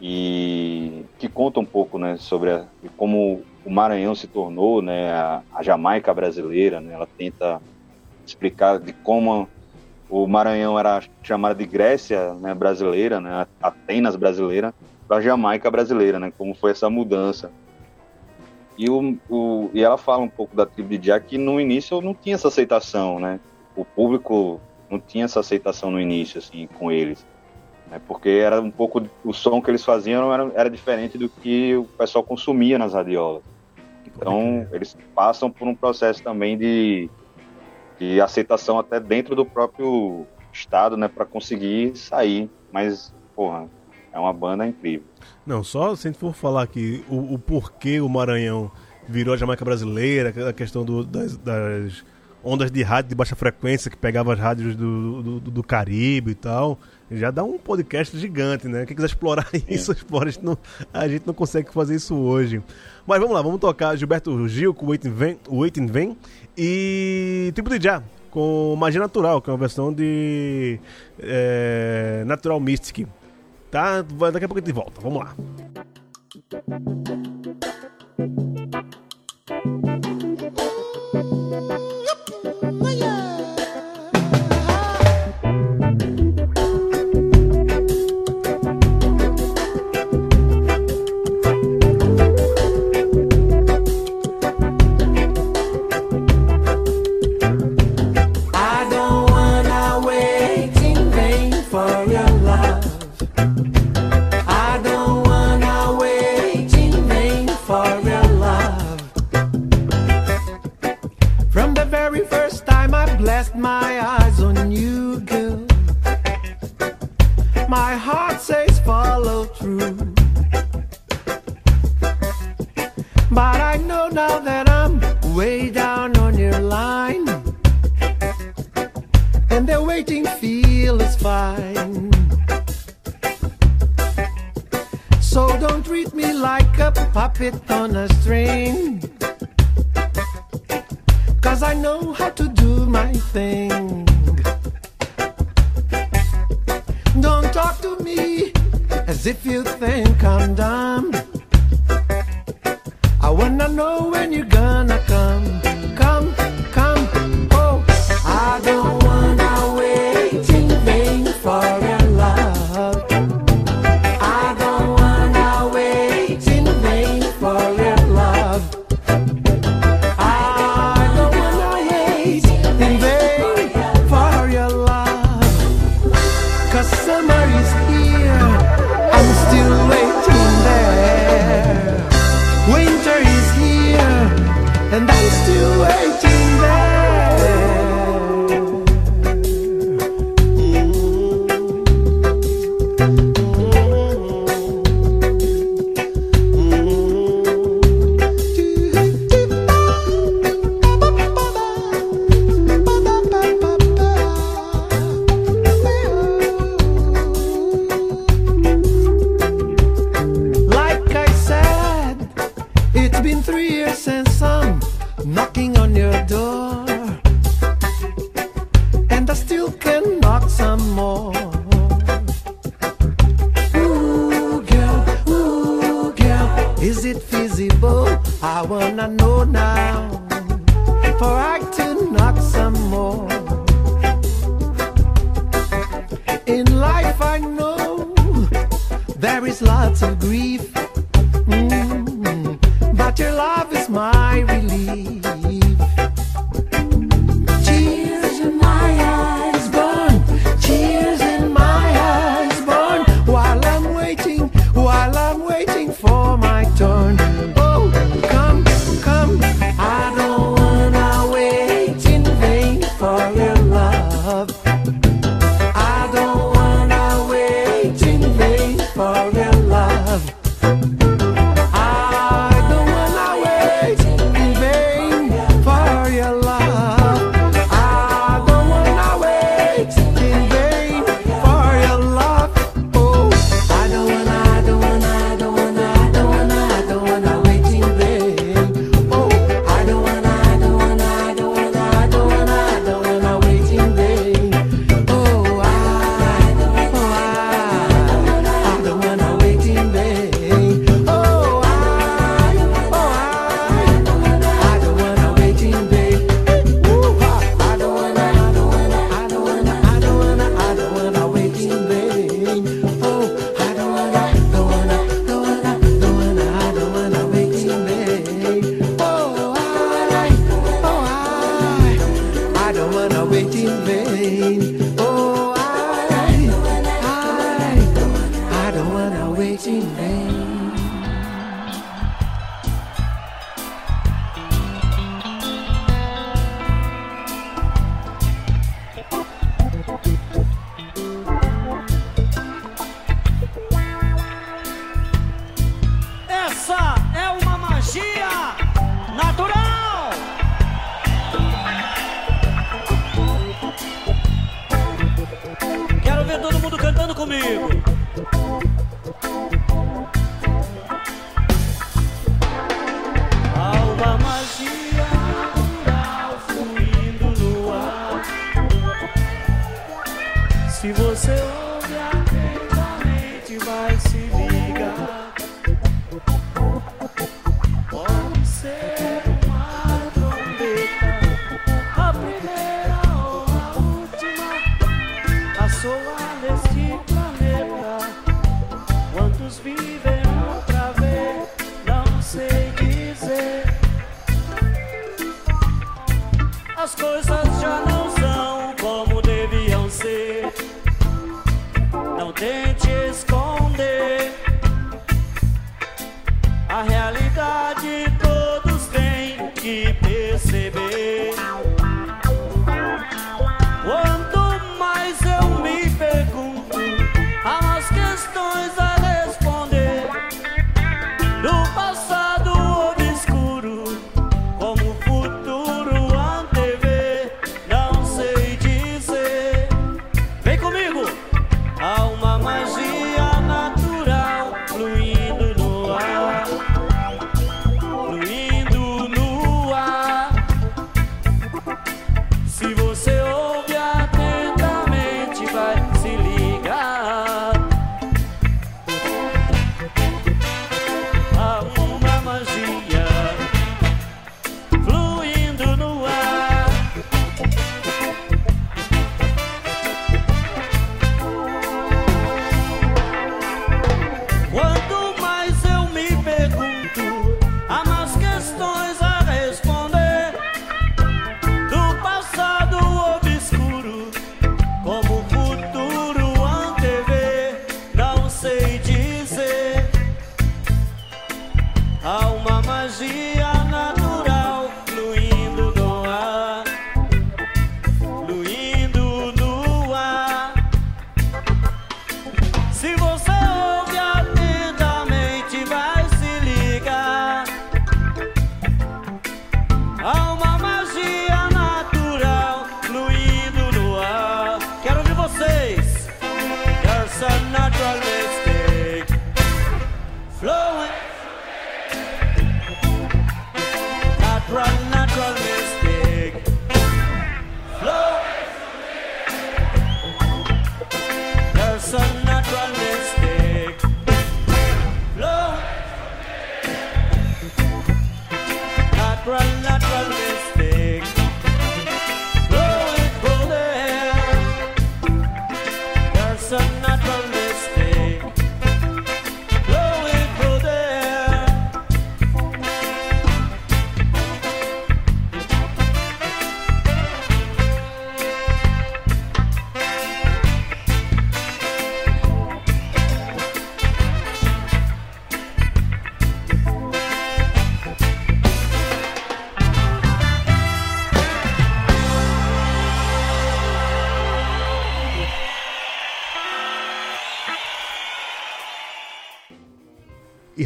Speaker 2: e que conta um pouco, né, sobre a- como o Maranhão se tornou, né, a, a Jamaica brasileira, né? Ela tenta explicar de como o Maranhão era chamada de Grécia né, brasileira, né, Atenas brasileira, para Jamaica brasileira, né, como foi essa mudança. E, o, o- e ela fala um pouco da tribo de Jack que no início não tinha essa aceitação, né? O público não tinha essa aceitação no início, assim, com eles. Né? Porque era um pouco. O som que eles faziam era, era diferente do que o pessoal consumia nas radiolas. Então, eles passam por um processo também de, e aceitação até dentro do próprio estado, né, para conseguir sair. Mas, porra, é uma banda incrível.
Speaker 5: Não, só se a gente for falar aqui o, o porquê o Maranhão virou a Jamaica brasileira, a questão do, das, das, ondas de rádio de baixa frequência que pegava as rádios do, do, do Caribe e tal, já dá um podcast gigante, né? Quem quiser explorar [LAUGHS] isso, é. explora. A gente, não, a gente não consegue fazer isso hoje. Mas vamos lá, vamos tocar Gilberto Gil com o Waiting Vem, Vem e Tipo de Já, com Magia Natural, que é uma versão de é, Natural Mystic. Tá? Daqui a pouco a gente volta, vamos lá.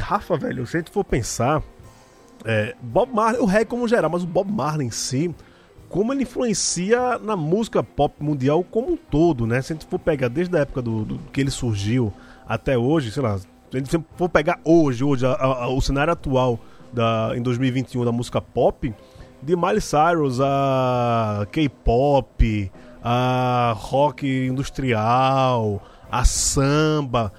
Speaker 1: Rafa, velho, se a gente for pensar, é, Bob Marley, o reggae como geral, mas o Bob Marley em si, como ele influencia na música pop mundial como um todo, né? Se a gente for pegar desde a época do, do que ele surgiu até hoje, sei lá, se a gente for pegar hoje, hoje a- a- o cenário atual da, em 2021 da música pop, de Miley Cyrus a K-pop, a rock industrial, a samba,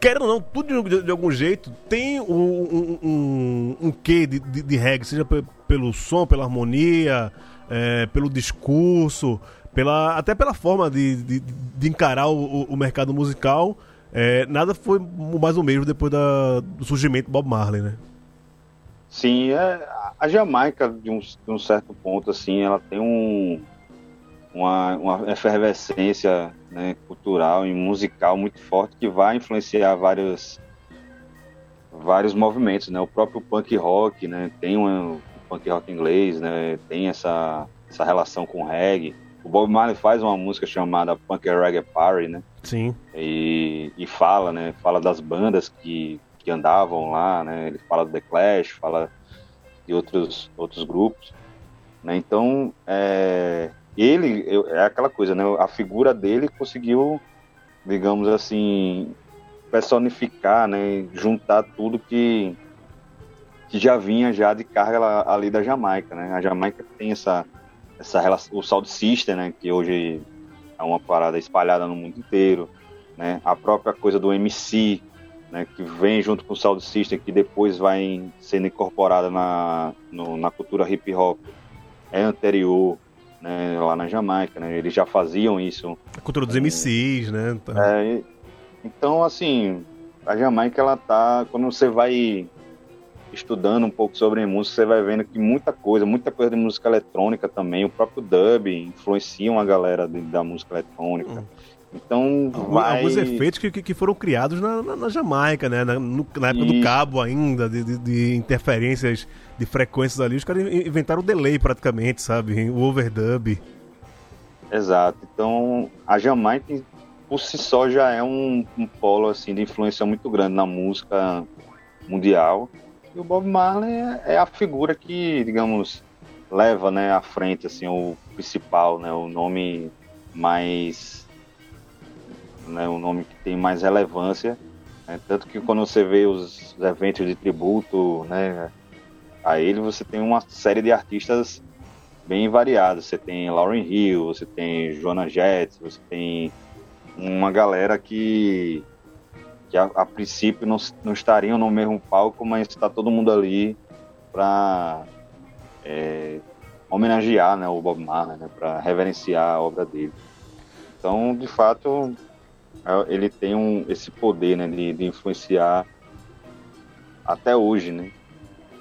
Speaker 1: querendo ou não, tudo de, de algum jeito tem um, um, um, um quê de, de, de reggae, seja pe- pelo som, pela harmonia, é, pelo discurso, pela, até pela forma de, de, de encarar o, o- mercado musical. É, nada foi mais o mesmo depois da- do surgimento do Bob Marley, né?
Speaker 2: Sim, é, a Jamaica, de um, de um certo ponto, assim, ela tem um, uma, uma efervescência né, cultural e musical muito forte que vai influenciar vários, vários movimentos, né? O próprio punk rock, né? Tem um, o punk rock inglês, né? Tem essa, essa relação com reggae. O Bob Marley faz uma música chamada Punk Reggae Party, né?
Speaker 1: Sim.
Speaker 2: e, e fala, né? Fala das bandas que, que andavam lá, né? Ele fala do The Clash, fala de outros outros grupos, né? Então, é, ele é aquela coisa, né? A figura dele conseguiu digamos assim, personificar, né, juntar tudo que que já vinha já de carga ali da Jamaica, né? A Jamaica tem essa essa relação, o Sound System, né, que hoje é uma parada espalhada no mundo inteiro, né? A própria coisa do MC, né, que vem junto com o Sound System, que depois vai sendo incorporada na na cultura hip hop, é anterior, né, lá na Jamaica, né? Eles já faziam isso
Speaker 1: A cultura dos MCs, né? Tá.
Speaker 2: é, então, assim, a Jamaica, ela tá. Quando você vai estudando um pouco sobre música, você vai vendo que muita coisa, muita coisa de música eletrônica também, o próprio dub influenciam a galera de- da música eletrônica. Então,
Speaker 1: Algum-
Speaker 2: vai.
Speaker 1: Alguns efeitos que, que, foram criados na, na, na Jamaica, né? Na, no- na época do cabo ainda, de, de- de interferências de frequências ali. Os caras in- inventaram o delay praticamente, sabe? O overdub.
Speaker 2: Exato. Então, a Jamaica, por si só, já é um, um polo assim, de influência muito grande na música mundial. E o Bob Marley é, é a figura que, digamos, leva né, à frente assim, o principal, né, o nome mais. Né, o nome que tem mais relevância. né, tanto que quando você vê os eventos de tributo né, a ele, você tem uma série de artistas bem variados. Você tem Lauryn Hill, você tem Joana Jett, você tem uma galera que, que a, a princípio não, não estariam no mesmo palco, mas está todo mundo ali para homenagear né, o Bob Marley, né, para reverenciar a obra dele. Então, de fato, é- ele tem um, esse poder né, de, de influenciar até hoje, né?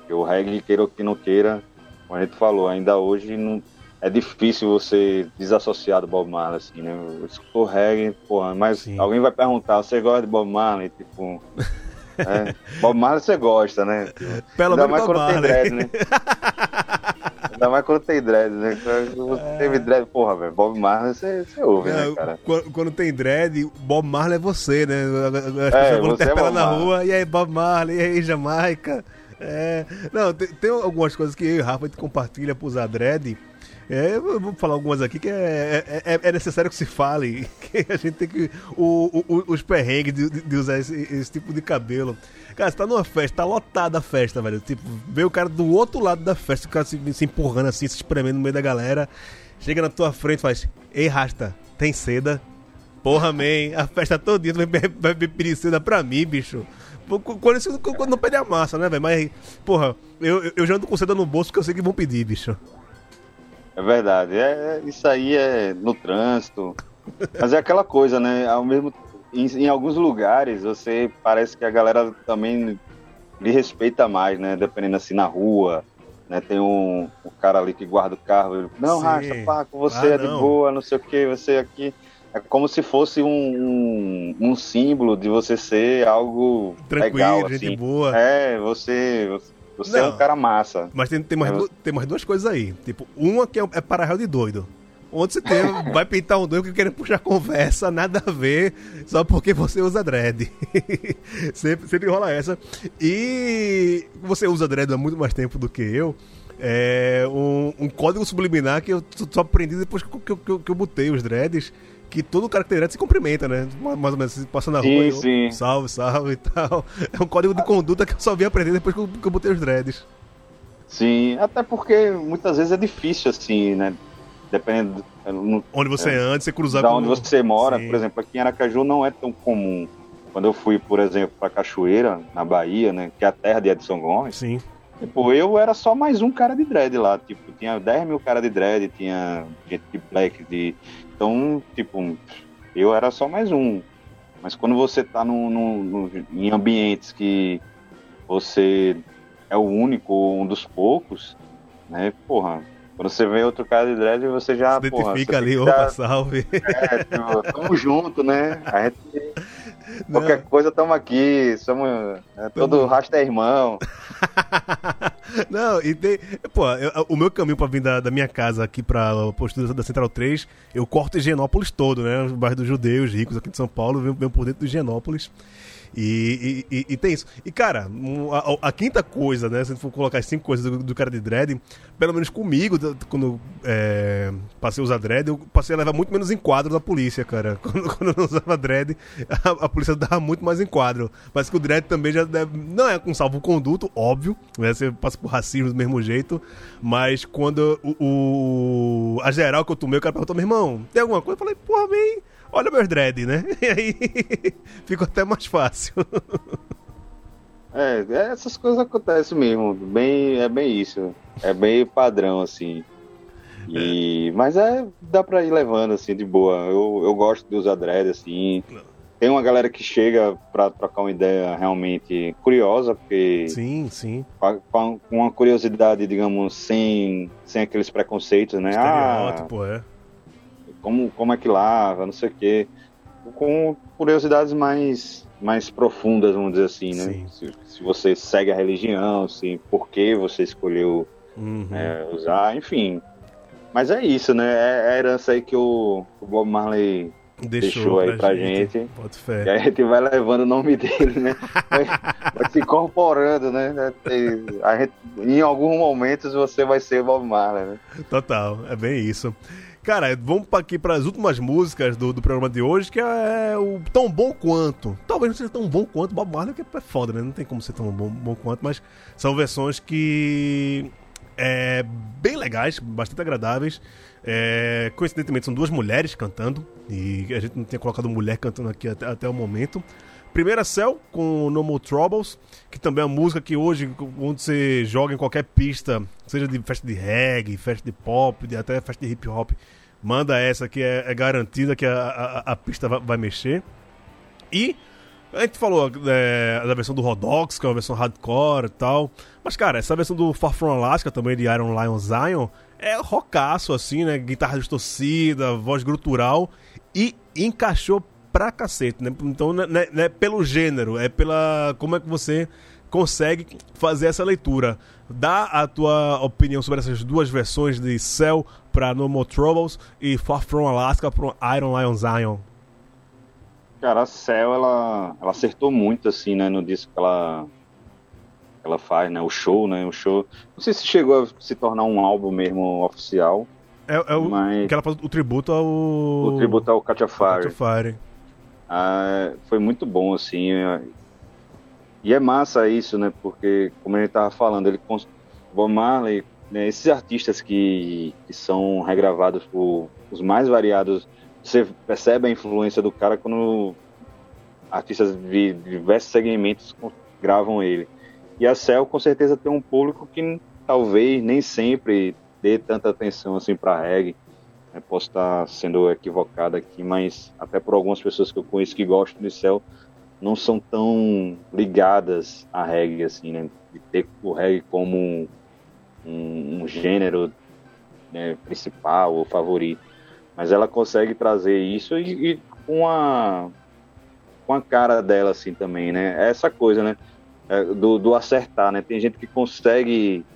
Speaker 2: Porque o reggae, queira ou que não queira, como a gente falou, ainda hoje não, é difícil você desassociar do Bob Marley, assim, né? Eu escuto reggae, porra, mas
Speaker 1: Sim.
Speaker 2: alguém vai perguntar, você gosta de Bob Marley? Tipo, é, Bob Marley você gosta, né?
Speaker 1: Pelo
Speaker 2: Ainda
Speaker 1: menos
Speaker 2: mais
Speaker 1: Bob
Speaker 2: quando tem
Speaker 1: Marley.
Speaker 2: dread, né? Ainda mais quando tem dread, né? Quando você teve dread, porra, velho, Bob Marley você, você ouve, né,
Speaker 1: Não,
Speaker 2: cara?
Speaker 1: quando, quando tem dread, Bob Marley é você, né? As
Speaker 2: É,
Speaker 1: pessoas vão
Speaker 2: você é
Speaker 1: interpelar na rua, e aí Bob Marley, e aí Jamaica. É. Não, tem, tem algumas coisas que eu e o Rafa compartilha por usar dread. É, eu vou falar algumas aqui que é, é, é- é necessário que se fale. [LAUGHS] Que a gente tem que. O, o- os perrengues de, de usar esse, esse tipo de cabelo. Cara, você tá numa festa, tá lotada a festa, velho. Tipo, vê o cara do outro lado da festa, o cara se, se empurrando assim, se espremendo no meio da galera. Chega na tua frente e faz: Ei, rasta, tem seda? Porra, man, a festa todinha vai be- vai beber seda pra mim, bicho. Quando não pede a massa, né, velho? Mas, porra, eu, eu- já ando com seda no bolso porque eu sei que vão pedir, bicho.
Speaker 2: É verdade. É, isso aí é no trânsito. Mas é aquela coisa, né? Ao mesmo, em, em alguns lugares, você parece que a galera também lhe respeita mais, né? Dependendo assim na rua. Né? Tem um, um cara ali que guarda o carro. Ele, não,
Speaker 1: Sim.
Speaker 2: Rasta, pá, com você
Speaker 1: Ah,
Speaker 2: é de boa, não sei o que, você aqui. É como se fosse um, um, um símbolo de você ser algo
Speaker 1: Tranquilo,
Speaker 2: legal,
Speaker 1: gente
Speaker 2: assim.
Speaker 1: boa.
Speaker 2: É, você, você é um cara massa.
Speaker 1: Mas tem, tem, mais
Speaker 2: É,
Speaker 1: du- tem mais duas coisas aí. Tipo, uma que é, é para réu de doido. Onde você tem, [LAUGHS] vai pintar um doido que quer puxar conversa, nada a ver, só porque você usa dread. [LAUGHS] sempre, sempre rola essa. E você usa dread há muito mais tempo do que eu. É um, um código subliminar que eu só aprendi depois que, eu- que eu- que eu botei os dreads. Que todo cara que tem dread se cumprimenta, né? Mais ou menos, você passa na
Speaker 2: Sim,
Speaker 1: rua e eu,
Speaker 2: sim.
Speaker 1: salve, salve [LAUGHS] e tal. É um código de conduta que eu só vim aprender depois que eu, que eu botei os dreads.
Speaker 2: Sim, até porque muitas vezes é difícil, assim, né? Dependendo do- no,
Speaker 1: Onde você anda, você cruzar
Speaker 2: da onde você mora,
Speaker 1: Sim.
Speaker 2: por exemplo, aqui em Aracaju não é tão comum. Quando eu fui, por exemplo, para Cachoeira, na Bahia, né? Que é a terra de Edson Gomes,
Speaker 1: Sim.
Speaker 2: tipo, eu era só mais um cara de dread lá. Tipo, tinha 10 mil caras de dread, tinha gente de black, de. Então, tipo, eu era só mais um. Mas quando você tá no, no- no- em ambientes que você é o único ou um dos poucos, né? Porra, você vê outro cara de dread, você já,
Speaker 1: Se
Speaker 2: porra,
Speaker 1: identifica
Speaker 2: você
Speaker 1: ali,
Speaker 2: que
Speaker 1: opa, salve.
Speaker 2: é, tipo, tamo junto, né? A gente,
Speaker 1: Não.
Speaker 2: qualquer coisa, tamo aqui, somos, é, todo
Speaker 1: Tamo-
Speaker 2: rastro é irmão. [LAUGHS]
Speaker 1: Não, e tem. Pô, eu- o meu caminho pra vir da, da minha casa aqui pra postura da Central 3, eu corto Higienópolis todo, né? Os bairros dos judeus ricos aqui de São Paulo, venho, venho por dentro do Higienópolis. E, e- e- tem isso. E, cara, a, a quinta coisa, né? Se for colocar as cinco coisas do, do cara de dread, pelo menos comigo, quando é, passei a usar dread, eu passei a levar muito menos enquadro da polícia, cara. [LAUGHS] Quando, quando eu não usava dread, a, a polícia dava muito mais enquadro. Mas que o dread também já deve. Não é com salvo-conduto, óbvio, né? Você passa por racismo do mesmo jeito. Mas quando o, o- a geral que eu tomei, o cara perguntou, meu irmão, tem alguma coisa? Eu falei, porra, bem. Olha meus dread, né? [LAUGHS] E aí [LAUGHS] ficou até mais fácil.
Speaker 2: É, é, essas coisas acontecem mesmo. Bem, é bem isso. É bem padrão, assim. E, Mas é, dá pra ir levando, assim, de boa. Eu, eu gosto de usar dread, assim. Tem uma galera que chega pra trocar uma ideia realmente curiosa, porque
Speaker 1: Sim, sim.
Speaker 2: com uma curiosidade, digamos, sem, sem aqueles preconceitos, né? Ah,
Speaker 1: Estereótipo, é.
Speaker 2: Como, como é que lava, não sei o quê. Com curiosidades mais, mais profundas, vamos dizer assim, né? Se, se você segue a religião, se, por que você escolheu
Speaker 1: Uhum.
Speaker 2: é, usar, enfim. Mas é isso, né? É, é a herança aí que o, o Bob Marley deixou aí pra gente.
Speaker 1: Bota
Speaker 2: e
Speaker 1: fé.
Speaker 2: a gente vai levando o nome dele, né? [LAUGHS] Vai, vai se incorporando, né? A gente, em alguns momentos você vai ser Bob Marley, né?
Speaker 1: Total, é bem isso. Cara, vamos aqui para as últimas músicas do, do programa de hoje, que é o Tão Bom Quanto. Talvez não seja tão bom quanto Bob Marley, que é foda, né? Não tem como ser tão bom, bom quanto, mas são versões que é bem legais, bastante agradáveis. É, coincidentemente, são duas mulheres cantando, e a gente não tinha colocado mulher cantando aqui até, até o momento. Primeira Cell, com No More Troubles, que também é uma música que hoje, onde você joga em qualquer pista, seja de festa de reggae, festa de pop, de, até festa de hip hop, manda essa que é, é garantida que a, a, a pista vai, vai mexer. E a gente falou é, da versão do Rodox, que é uma versão hardcore e tal. Mas, cara, essa versão do Far From Alaska, também de Iron Lion Zion, é rocaço, assim, né? Guitarra distorcida, voz grutural. E encaixou pra cacete, né? Então, não é, não é pelo gênero, é pela. Como é que você consegue fazer essa leitura. Dá a tua opinião sobre essas duas versões de Cell pra No More Troubles e Far From Alaska pro Iron Lion Zion.
Speaker 2: Cara, a Cell, ela, ela acertou muito, assim, né, no disco que ela, ela faz, né, o show, né, o show. Não sei se chegou a se tornar um álbum mesmo oficial,
Speaker 1: É, é o
Speaker 2: Mas-
Speaker 1: que ela faz o tributo ao.
Speaker 2: o tributo ao Katia
Speaker 1: Fire.
Speaker 2: Fire.
Speaker 1: Fire.
Speaker 2: Ah, foi muito bom, assim. é. E é massa isso, né? Porque, como a gente tava falando, ele Bob Marley, né, esses artistas que, que são regravados por os mais variados, você percebe a influência do cara quando artistas de diversos segmentos gravam ele. E a Cell com certeza tem um público que talvez nem sempre dê tanta atenção assim para reggae. Eu posso estar sendo equivocado aqui, mas até por algumas pessoas que eu conheço que gostam de Cell não são tão ligadas a reggae assim, né? De ter o reggae como um, um- um gênero né, principal ou favorito. Mas ela consegue trazer isso e, e com a com a cara dela assim também, né? É essa coisa, né? É, do, do acertar, né? Tem gente que consegue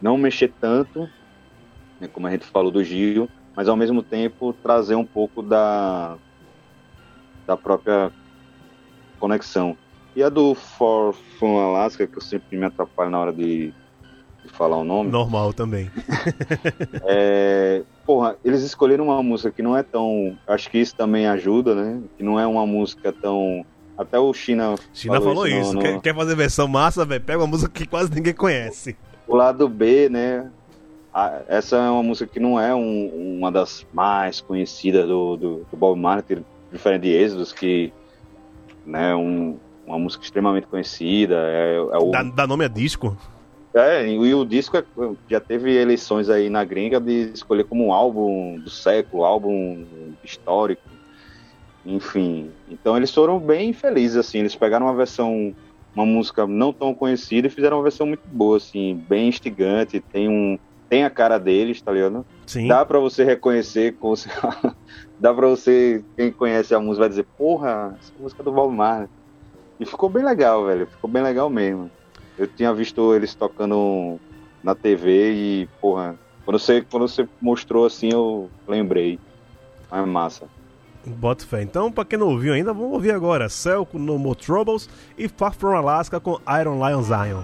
Speaker 2: não mexer tanto, né, como a gente falou do Gil, mas ao mesmo tempo trazer um pouco da da própria conexão. E a do For From Alaska, que eu sempre me atrapalho na hora de, de falar o nome,
Speaker 1: Normal também. [LAUGHS]
Speaker 2: é, porra, eles escolheram uma música que não é tão. Acho que isso também ajuda, né? Que não é uma música tão. Até o China.
Speaker 1: China falou
Speaker 2: no-
Speaker 1: isso.
Speaker 2: no-
Speaker 1: Quer, quer fazer versão massa, velho? Pega uma música que quase ninguém conhece.
Speaker 2: O lado B, né? Essa é uma música que não é um- uma das mais conhecidas do, do, do Bob Marley, diferente de Êxodos, que né, um, uma música extremamente conhecida. É, é o,
Speaker 1: Dá, dá nome a disco.
Speaker 2: É, e o disco é- já teve eleições aí na gringa de escolher como um álbum do século, álbum histórico, enfim. Então eles foram bem felizes, assim, eles pegaram uma versão, uma música não tão conhecida e fizeram uma versão muito boa, assim, bem instigante, tem um, tem a cara deles, tá ligado?
Speaker 1: Sim.
Speaker 2: Dá pra você reconhecer, com você- [LAUGHS] dá pra você, quem conhece a música vai dizer, porra, essa música é do Bob Marley. E ficou bem legal, velho, ficou bem legal mesmo. Eu tinha visto eles tocando na TV e, porra, quando você, quando você mostrou assim, eu lembrei. É massa.
Speaker 6: Bota fé. Então, pra quem não ouviu ainda, vamos ouvir agora. Cell com No More Troubles e Far From Alaska com Iron Lion Zion.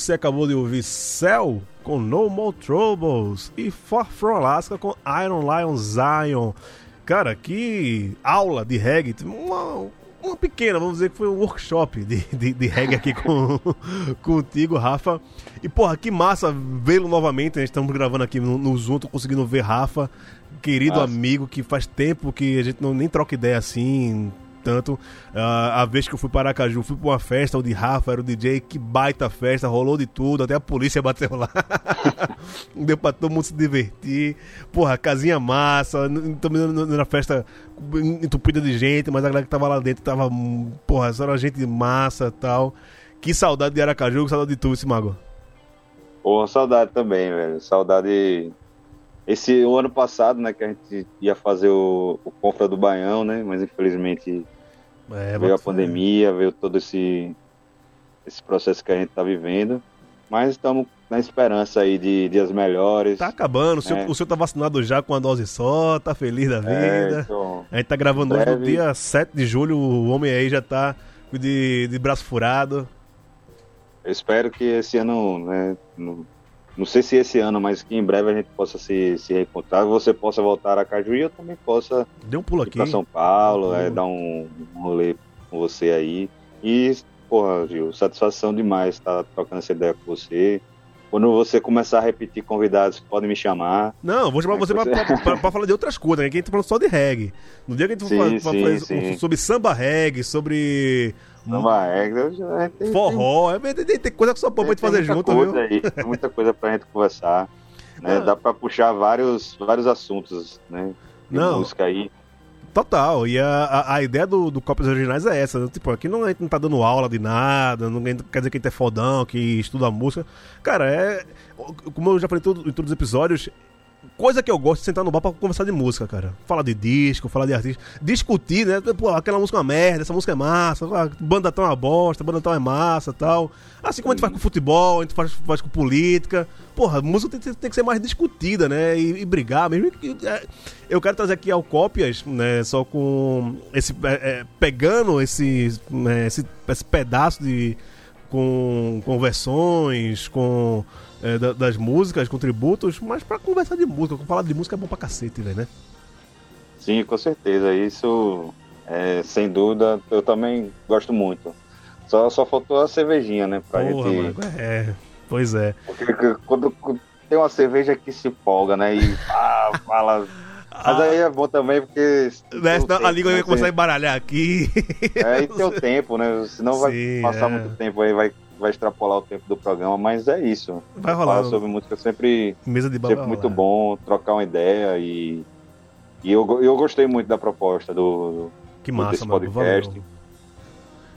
Speaker 1: Você acabou de ouvir Cell com No More Troubles e Far From Alaska com Iron Lion Zion. Cara, que aula de reggae, uma, uma pequena, vamos dizer que foi um workshop de, de, de reggae aqui com, [LAUGHS] contigo, Rafa. E porra, que massa vê-lo novamente, né? estamos gravando aqui no, no Zoom, tô conseguindo ver Rafa, querido
Speaker 2: Massa.
Speaker 1: amigo, que faz tempo que a gente não nem troca ideia assim, tanto. Ah, a vez que eu fui para Aracaju, fui pra uma festa, o de Rafa era o DJ, que baita festa, rolou de tudo, até a polícia [LAUGHS] bateu lá. [LAUGHS] Deu pra todo mundo se divertir. Porra, casinha massa, também na festa entupida de gente, mas a galera que tava lá dentro tava, hum, porra, só era gente massa tal. Que saudade de Aracaju, que saudade de tu, esse mago.
Speaker 2: Porra, saudade também, velho. Saudade. Esse o ano passado, né, que a gente ia fazer o, o Confra do Baião, né? Mas infelizmente
Speaker 1: É,
Speaker 2: veio a
Speaker 1: fé.
Speaker 2: pandemia, veio todo esse, esse processo que a gente tá vivendo. Mas estamos na esperança aí de dias melhores.
Speaker 1: Tá acabando, o senhor,
Speaker 2: É.
Speaker 1: o senhor tá vacinado já com a dose só, tá feliz da
Speaker 2: É,
Speaker 1: vida.
Speaker 2: então,
Speaker 1: A gente tá gravando hoje no
Speaker 2: Breve.
Speaker 1: dia 7 de julho, o homem aí já tá de, de braço furado.
Speaker 2: eu espero que esse ano, né? Não, não sei se esse ano, mas que em breve a gente possa se, se reencontrar. Você possa voltar a Caju e eu também possa
Speaker 1: Deu um pulo
Speaker 2: ir
Speaker 1: aqui.
Speaker 2: pra São Paulo,
Speaker 1: um
Speaker 2: é, dar um, um rolê com você aí. E, porra, Gil, satisfação demais estar trocando essa ideia com você. Quando você começar a repetir convidados, pode me chamar.
Speaker 1: Não, vou chamar você
Speaker 2: você-
Speaker 1: pra- pra- pra falar de outras coisas, né? Aqui a gente tá falando só de reggae. No dia que a gente for
Speaker 2: Sim,
Speaker 1: fa-
Speaker 2: sim,
Speaker 1: fazer sobre samba reggae, sobre
Speaker 2: Não vai, é,
Speaker 1: forró, é, tem, tem- tem coisa que só pode fazer
Speaker 2: muita
Speaker 1: junto,
Speaker 2: coisa
Speaker 1: viu?
Speaker 2: Aí, tem muita coisa pra gente conversar. Né? Dá pra puxar vários, vários assuntos, né? De
Speaker 1: Não.
Speaker 2: música aí.
Speaker 1: Total, e a, a, a ideia do, do Cópias Originais é essa. né? Tipo, aqui não, a gente não tá dando aula de nada, não quer dizer que a gente é fodão, que estuda música. Cara, é. Como eu já falei em, todo- em todos os episódios, coisa que eu gosto de sentar no bar pra conversar de música, cara. Falar de disco, falar de artista. Discutir, né? Pô, aquela música é uma merda, essa música é massa, ah, banda tão é uma bosta, banda tão é massa tal. Assim como a gente faz com futebol, a gente faz, faz com política. Porra, música tem, tem que ser mais discutida, né? E, e brigar mesmo. É, Eu quero trazer aqui ao Cópias, né? Só com esse. é, é, pegando esse, né, esse, esse pedaço de. Com, com versões, com. É, da- das músicas, com tributos, mas pra conversar de música, com falar de música é bom pra cacete, velho, né?
Speaker 2: Sim, com certeza. Isso, é, sem dúvida, eu também gosto muito. Só, só faltou a cervejinha, né? Pra
Speaker 1: Porra,
Speaker 2: gente.
Speaker 1: mano, é. Pois é.
Speaker 2: Porque quando, quando tem uma cerveja que se empolga, né? E ah, [LAUGHS] fala. Mas aí é bom também porque.
Speaker 1: Né, a língua
Speaker 2: né?
Speaker 1: vai começar a embaralhar aqui.
Speaker 2: É, e tem o tempo, né? Senão vai
Speaker 1: Sim,
Speaker 2: passar
Speaker 1: é.
Speaker 2: muito tempo aí, vai, vai extrapolar o tempo do programa, mas é isso.
Speaker 1: Vai rolar.
Speaker 2: Falar sobre música sempre,
Speaker 1: Mesa de bar
Speaker 2: sempre muito bom, trocar uma ideia e. E eu, eu gostei muito da proposta do,
Speaker 1: Que massa,
Speaker 2: desse
Speaker 1: mano.
Speaker 2: podcast.
Speaker 1: Valeu.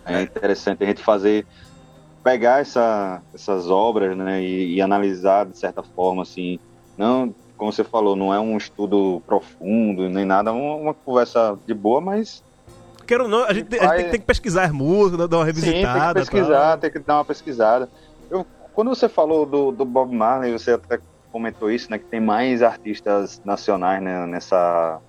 Speaker 2: É interessante a gente fazer, pegar essa, essas obras, né, e, e analisar de certa forma, assim, não, como você falou, não é um estudo profundo nem nada, uma, uma conversa de boa, mas
Speaker 1: Quero ou não, a gente, tem- a gente tem, que pesquisar as músicas, dar uma
Speaker 2: sim, tem que
Speaker 1: revisitada.
Speaker 2: pesquisar,
Speaker 1: tal.
Speaker 2: tem que dar uma pesquisada. Eu, quando você falou do, do Bob Marley, você até comentou isso, né, que tem mais artistas nacionais né, nessa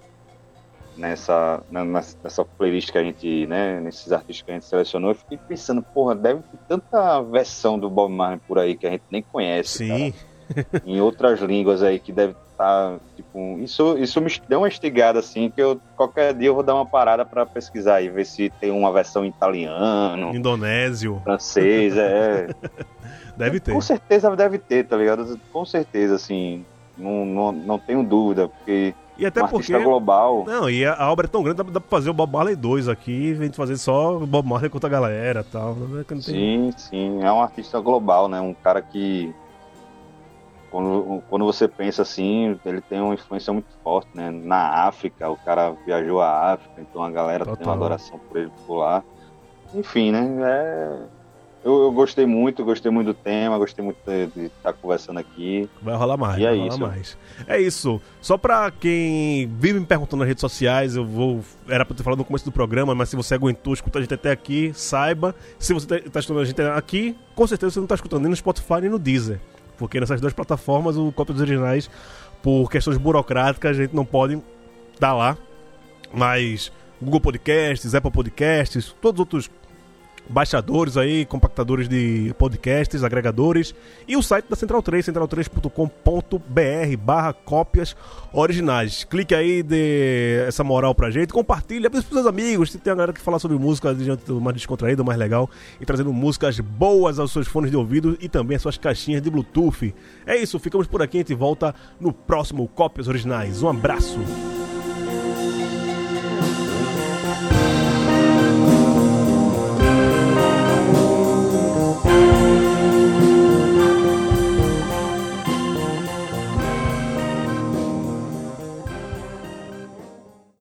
Speaker 2: nessa nessa nessa playlist que a gente, né, nesses artistas que a gente selecionou, eu fiquei pensando, porra, deve ter tanta versão do Bob Marley por aí que a gente nem conhece,
Speaker 1: Sim.
Speaker 2: cara, [LAUGHS] em outras línguas aí que deve estar, tipo, isso isso me deu uma instigada assim, que eu qualquer dia eu vou dar uma parada pra pesquisar e ver se tem uma versão em italiano,
Speaker 1: Indonésio.
Speaker 2: francês, é. [LAUGHS]
Speaker 1: Deve ter.
Speaker 2: Com certeza deve ter, tá ligado? Com certeza, assim. Não, não, não tenho dúvida, porque
Speaker 1: E até
Speaker 2: um
Speaker 1: porque.
Speaker 2: global.
Speaker 1: Não, e a, obra é tão grande, dá, dá pra fazer o Bob Marley 2 aqui, a gente fazer só o Bob Marley contra a galera e tal. É que não tem-
Speaker 2: Sim, sim. É um artista global, né? Um cara que. Quando, quando você pensa assim, ele tem uma influência muito forte, né? Na África, o cara viajou à África, então a galera tem
Speaker 1: Total.
Speaker 2: uma adoração por ele por lá. Enfim, né? É... Eu, eu gostei muito, gostei muito do tema, gostei muito de, estar conversando aqui.
Speaker 1: Vai rolar mais,
Speaker 2: E é
Speaker 1: vai rolar
Speaker 2: isso.
Speaker 1: mais. É isso. Só pra quem vive me perguntando nas redes sociais, eu vou. Era pra ter falado no começo do programa, mas se você aguentou escutar a gente até aqui, saiba. Se você tá, tá escutando a gente aqui, com certeza você não tá escutando nem no Spotify nem no Deezer. Porque nessas duas plataformas, o Cópia dos Originais, por questões burocráticas, a gente não pode dar lá. Mas Google Podcasts, Apple Podcasts, todos os outros baixadores aí, compactadores de podcasts, agregadores e o site da Central 3, central3.com.br barra cópias originais. Clique aí, dê essa moral pra gente, compartilha para os seus amigos, se tem uma galera que fala sobre música de jeito mais descontraído, mais legal e trazendo músicas boas aos seus fones de ouvido e também às suas caixinhas de Bluetooth. É isso, ficamos por aqui, a gente volta no próximo Cópias Originais. Um abraço!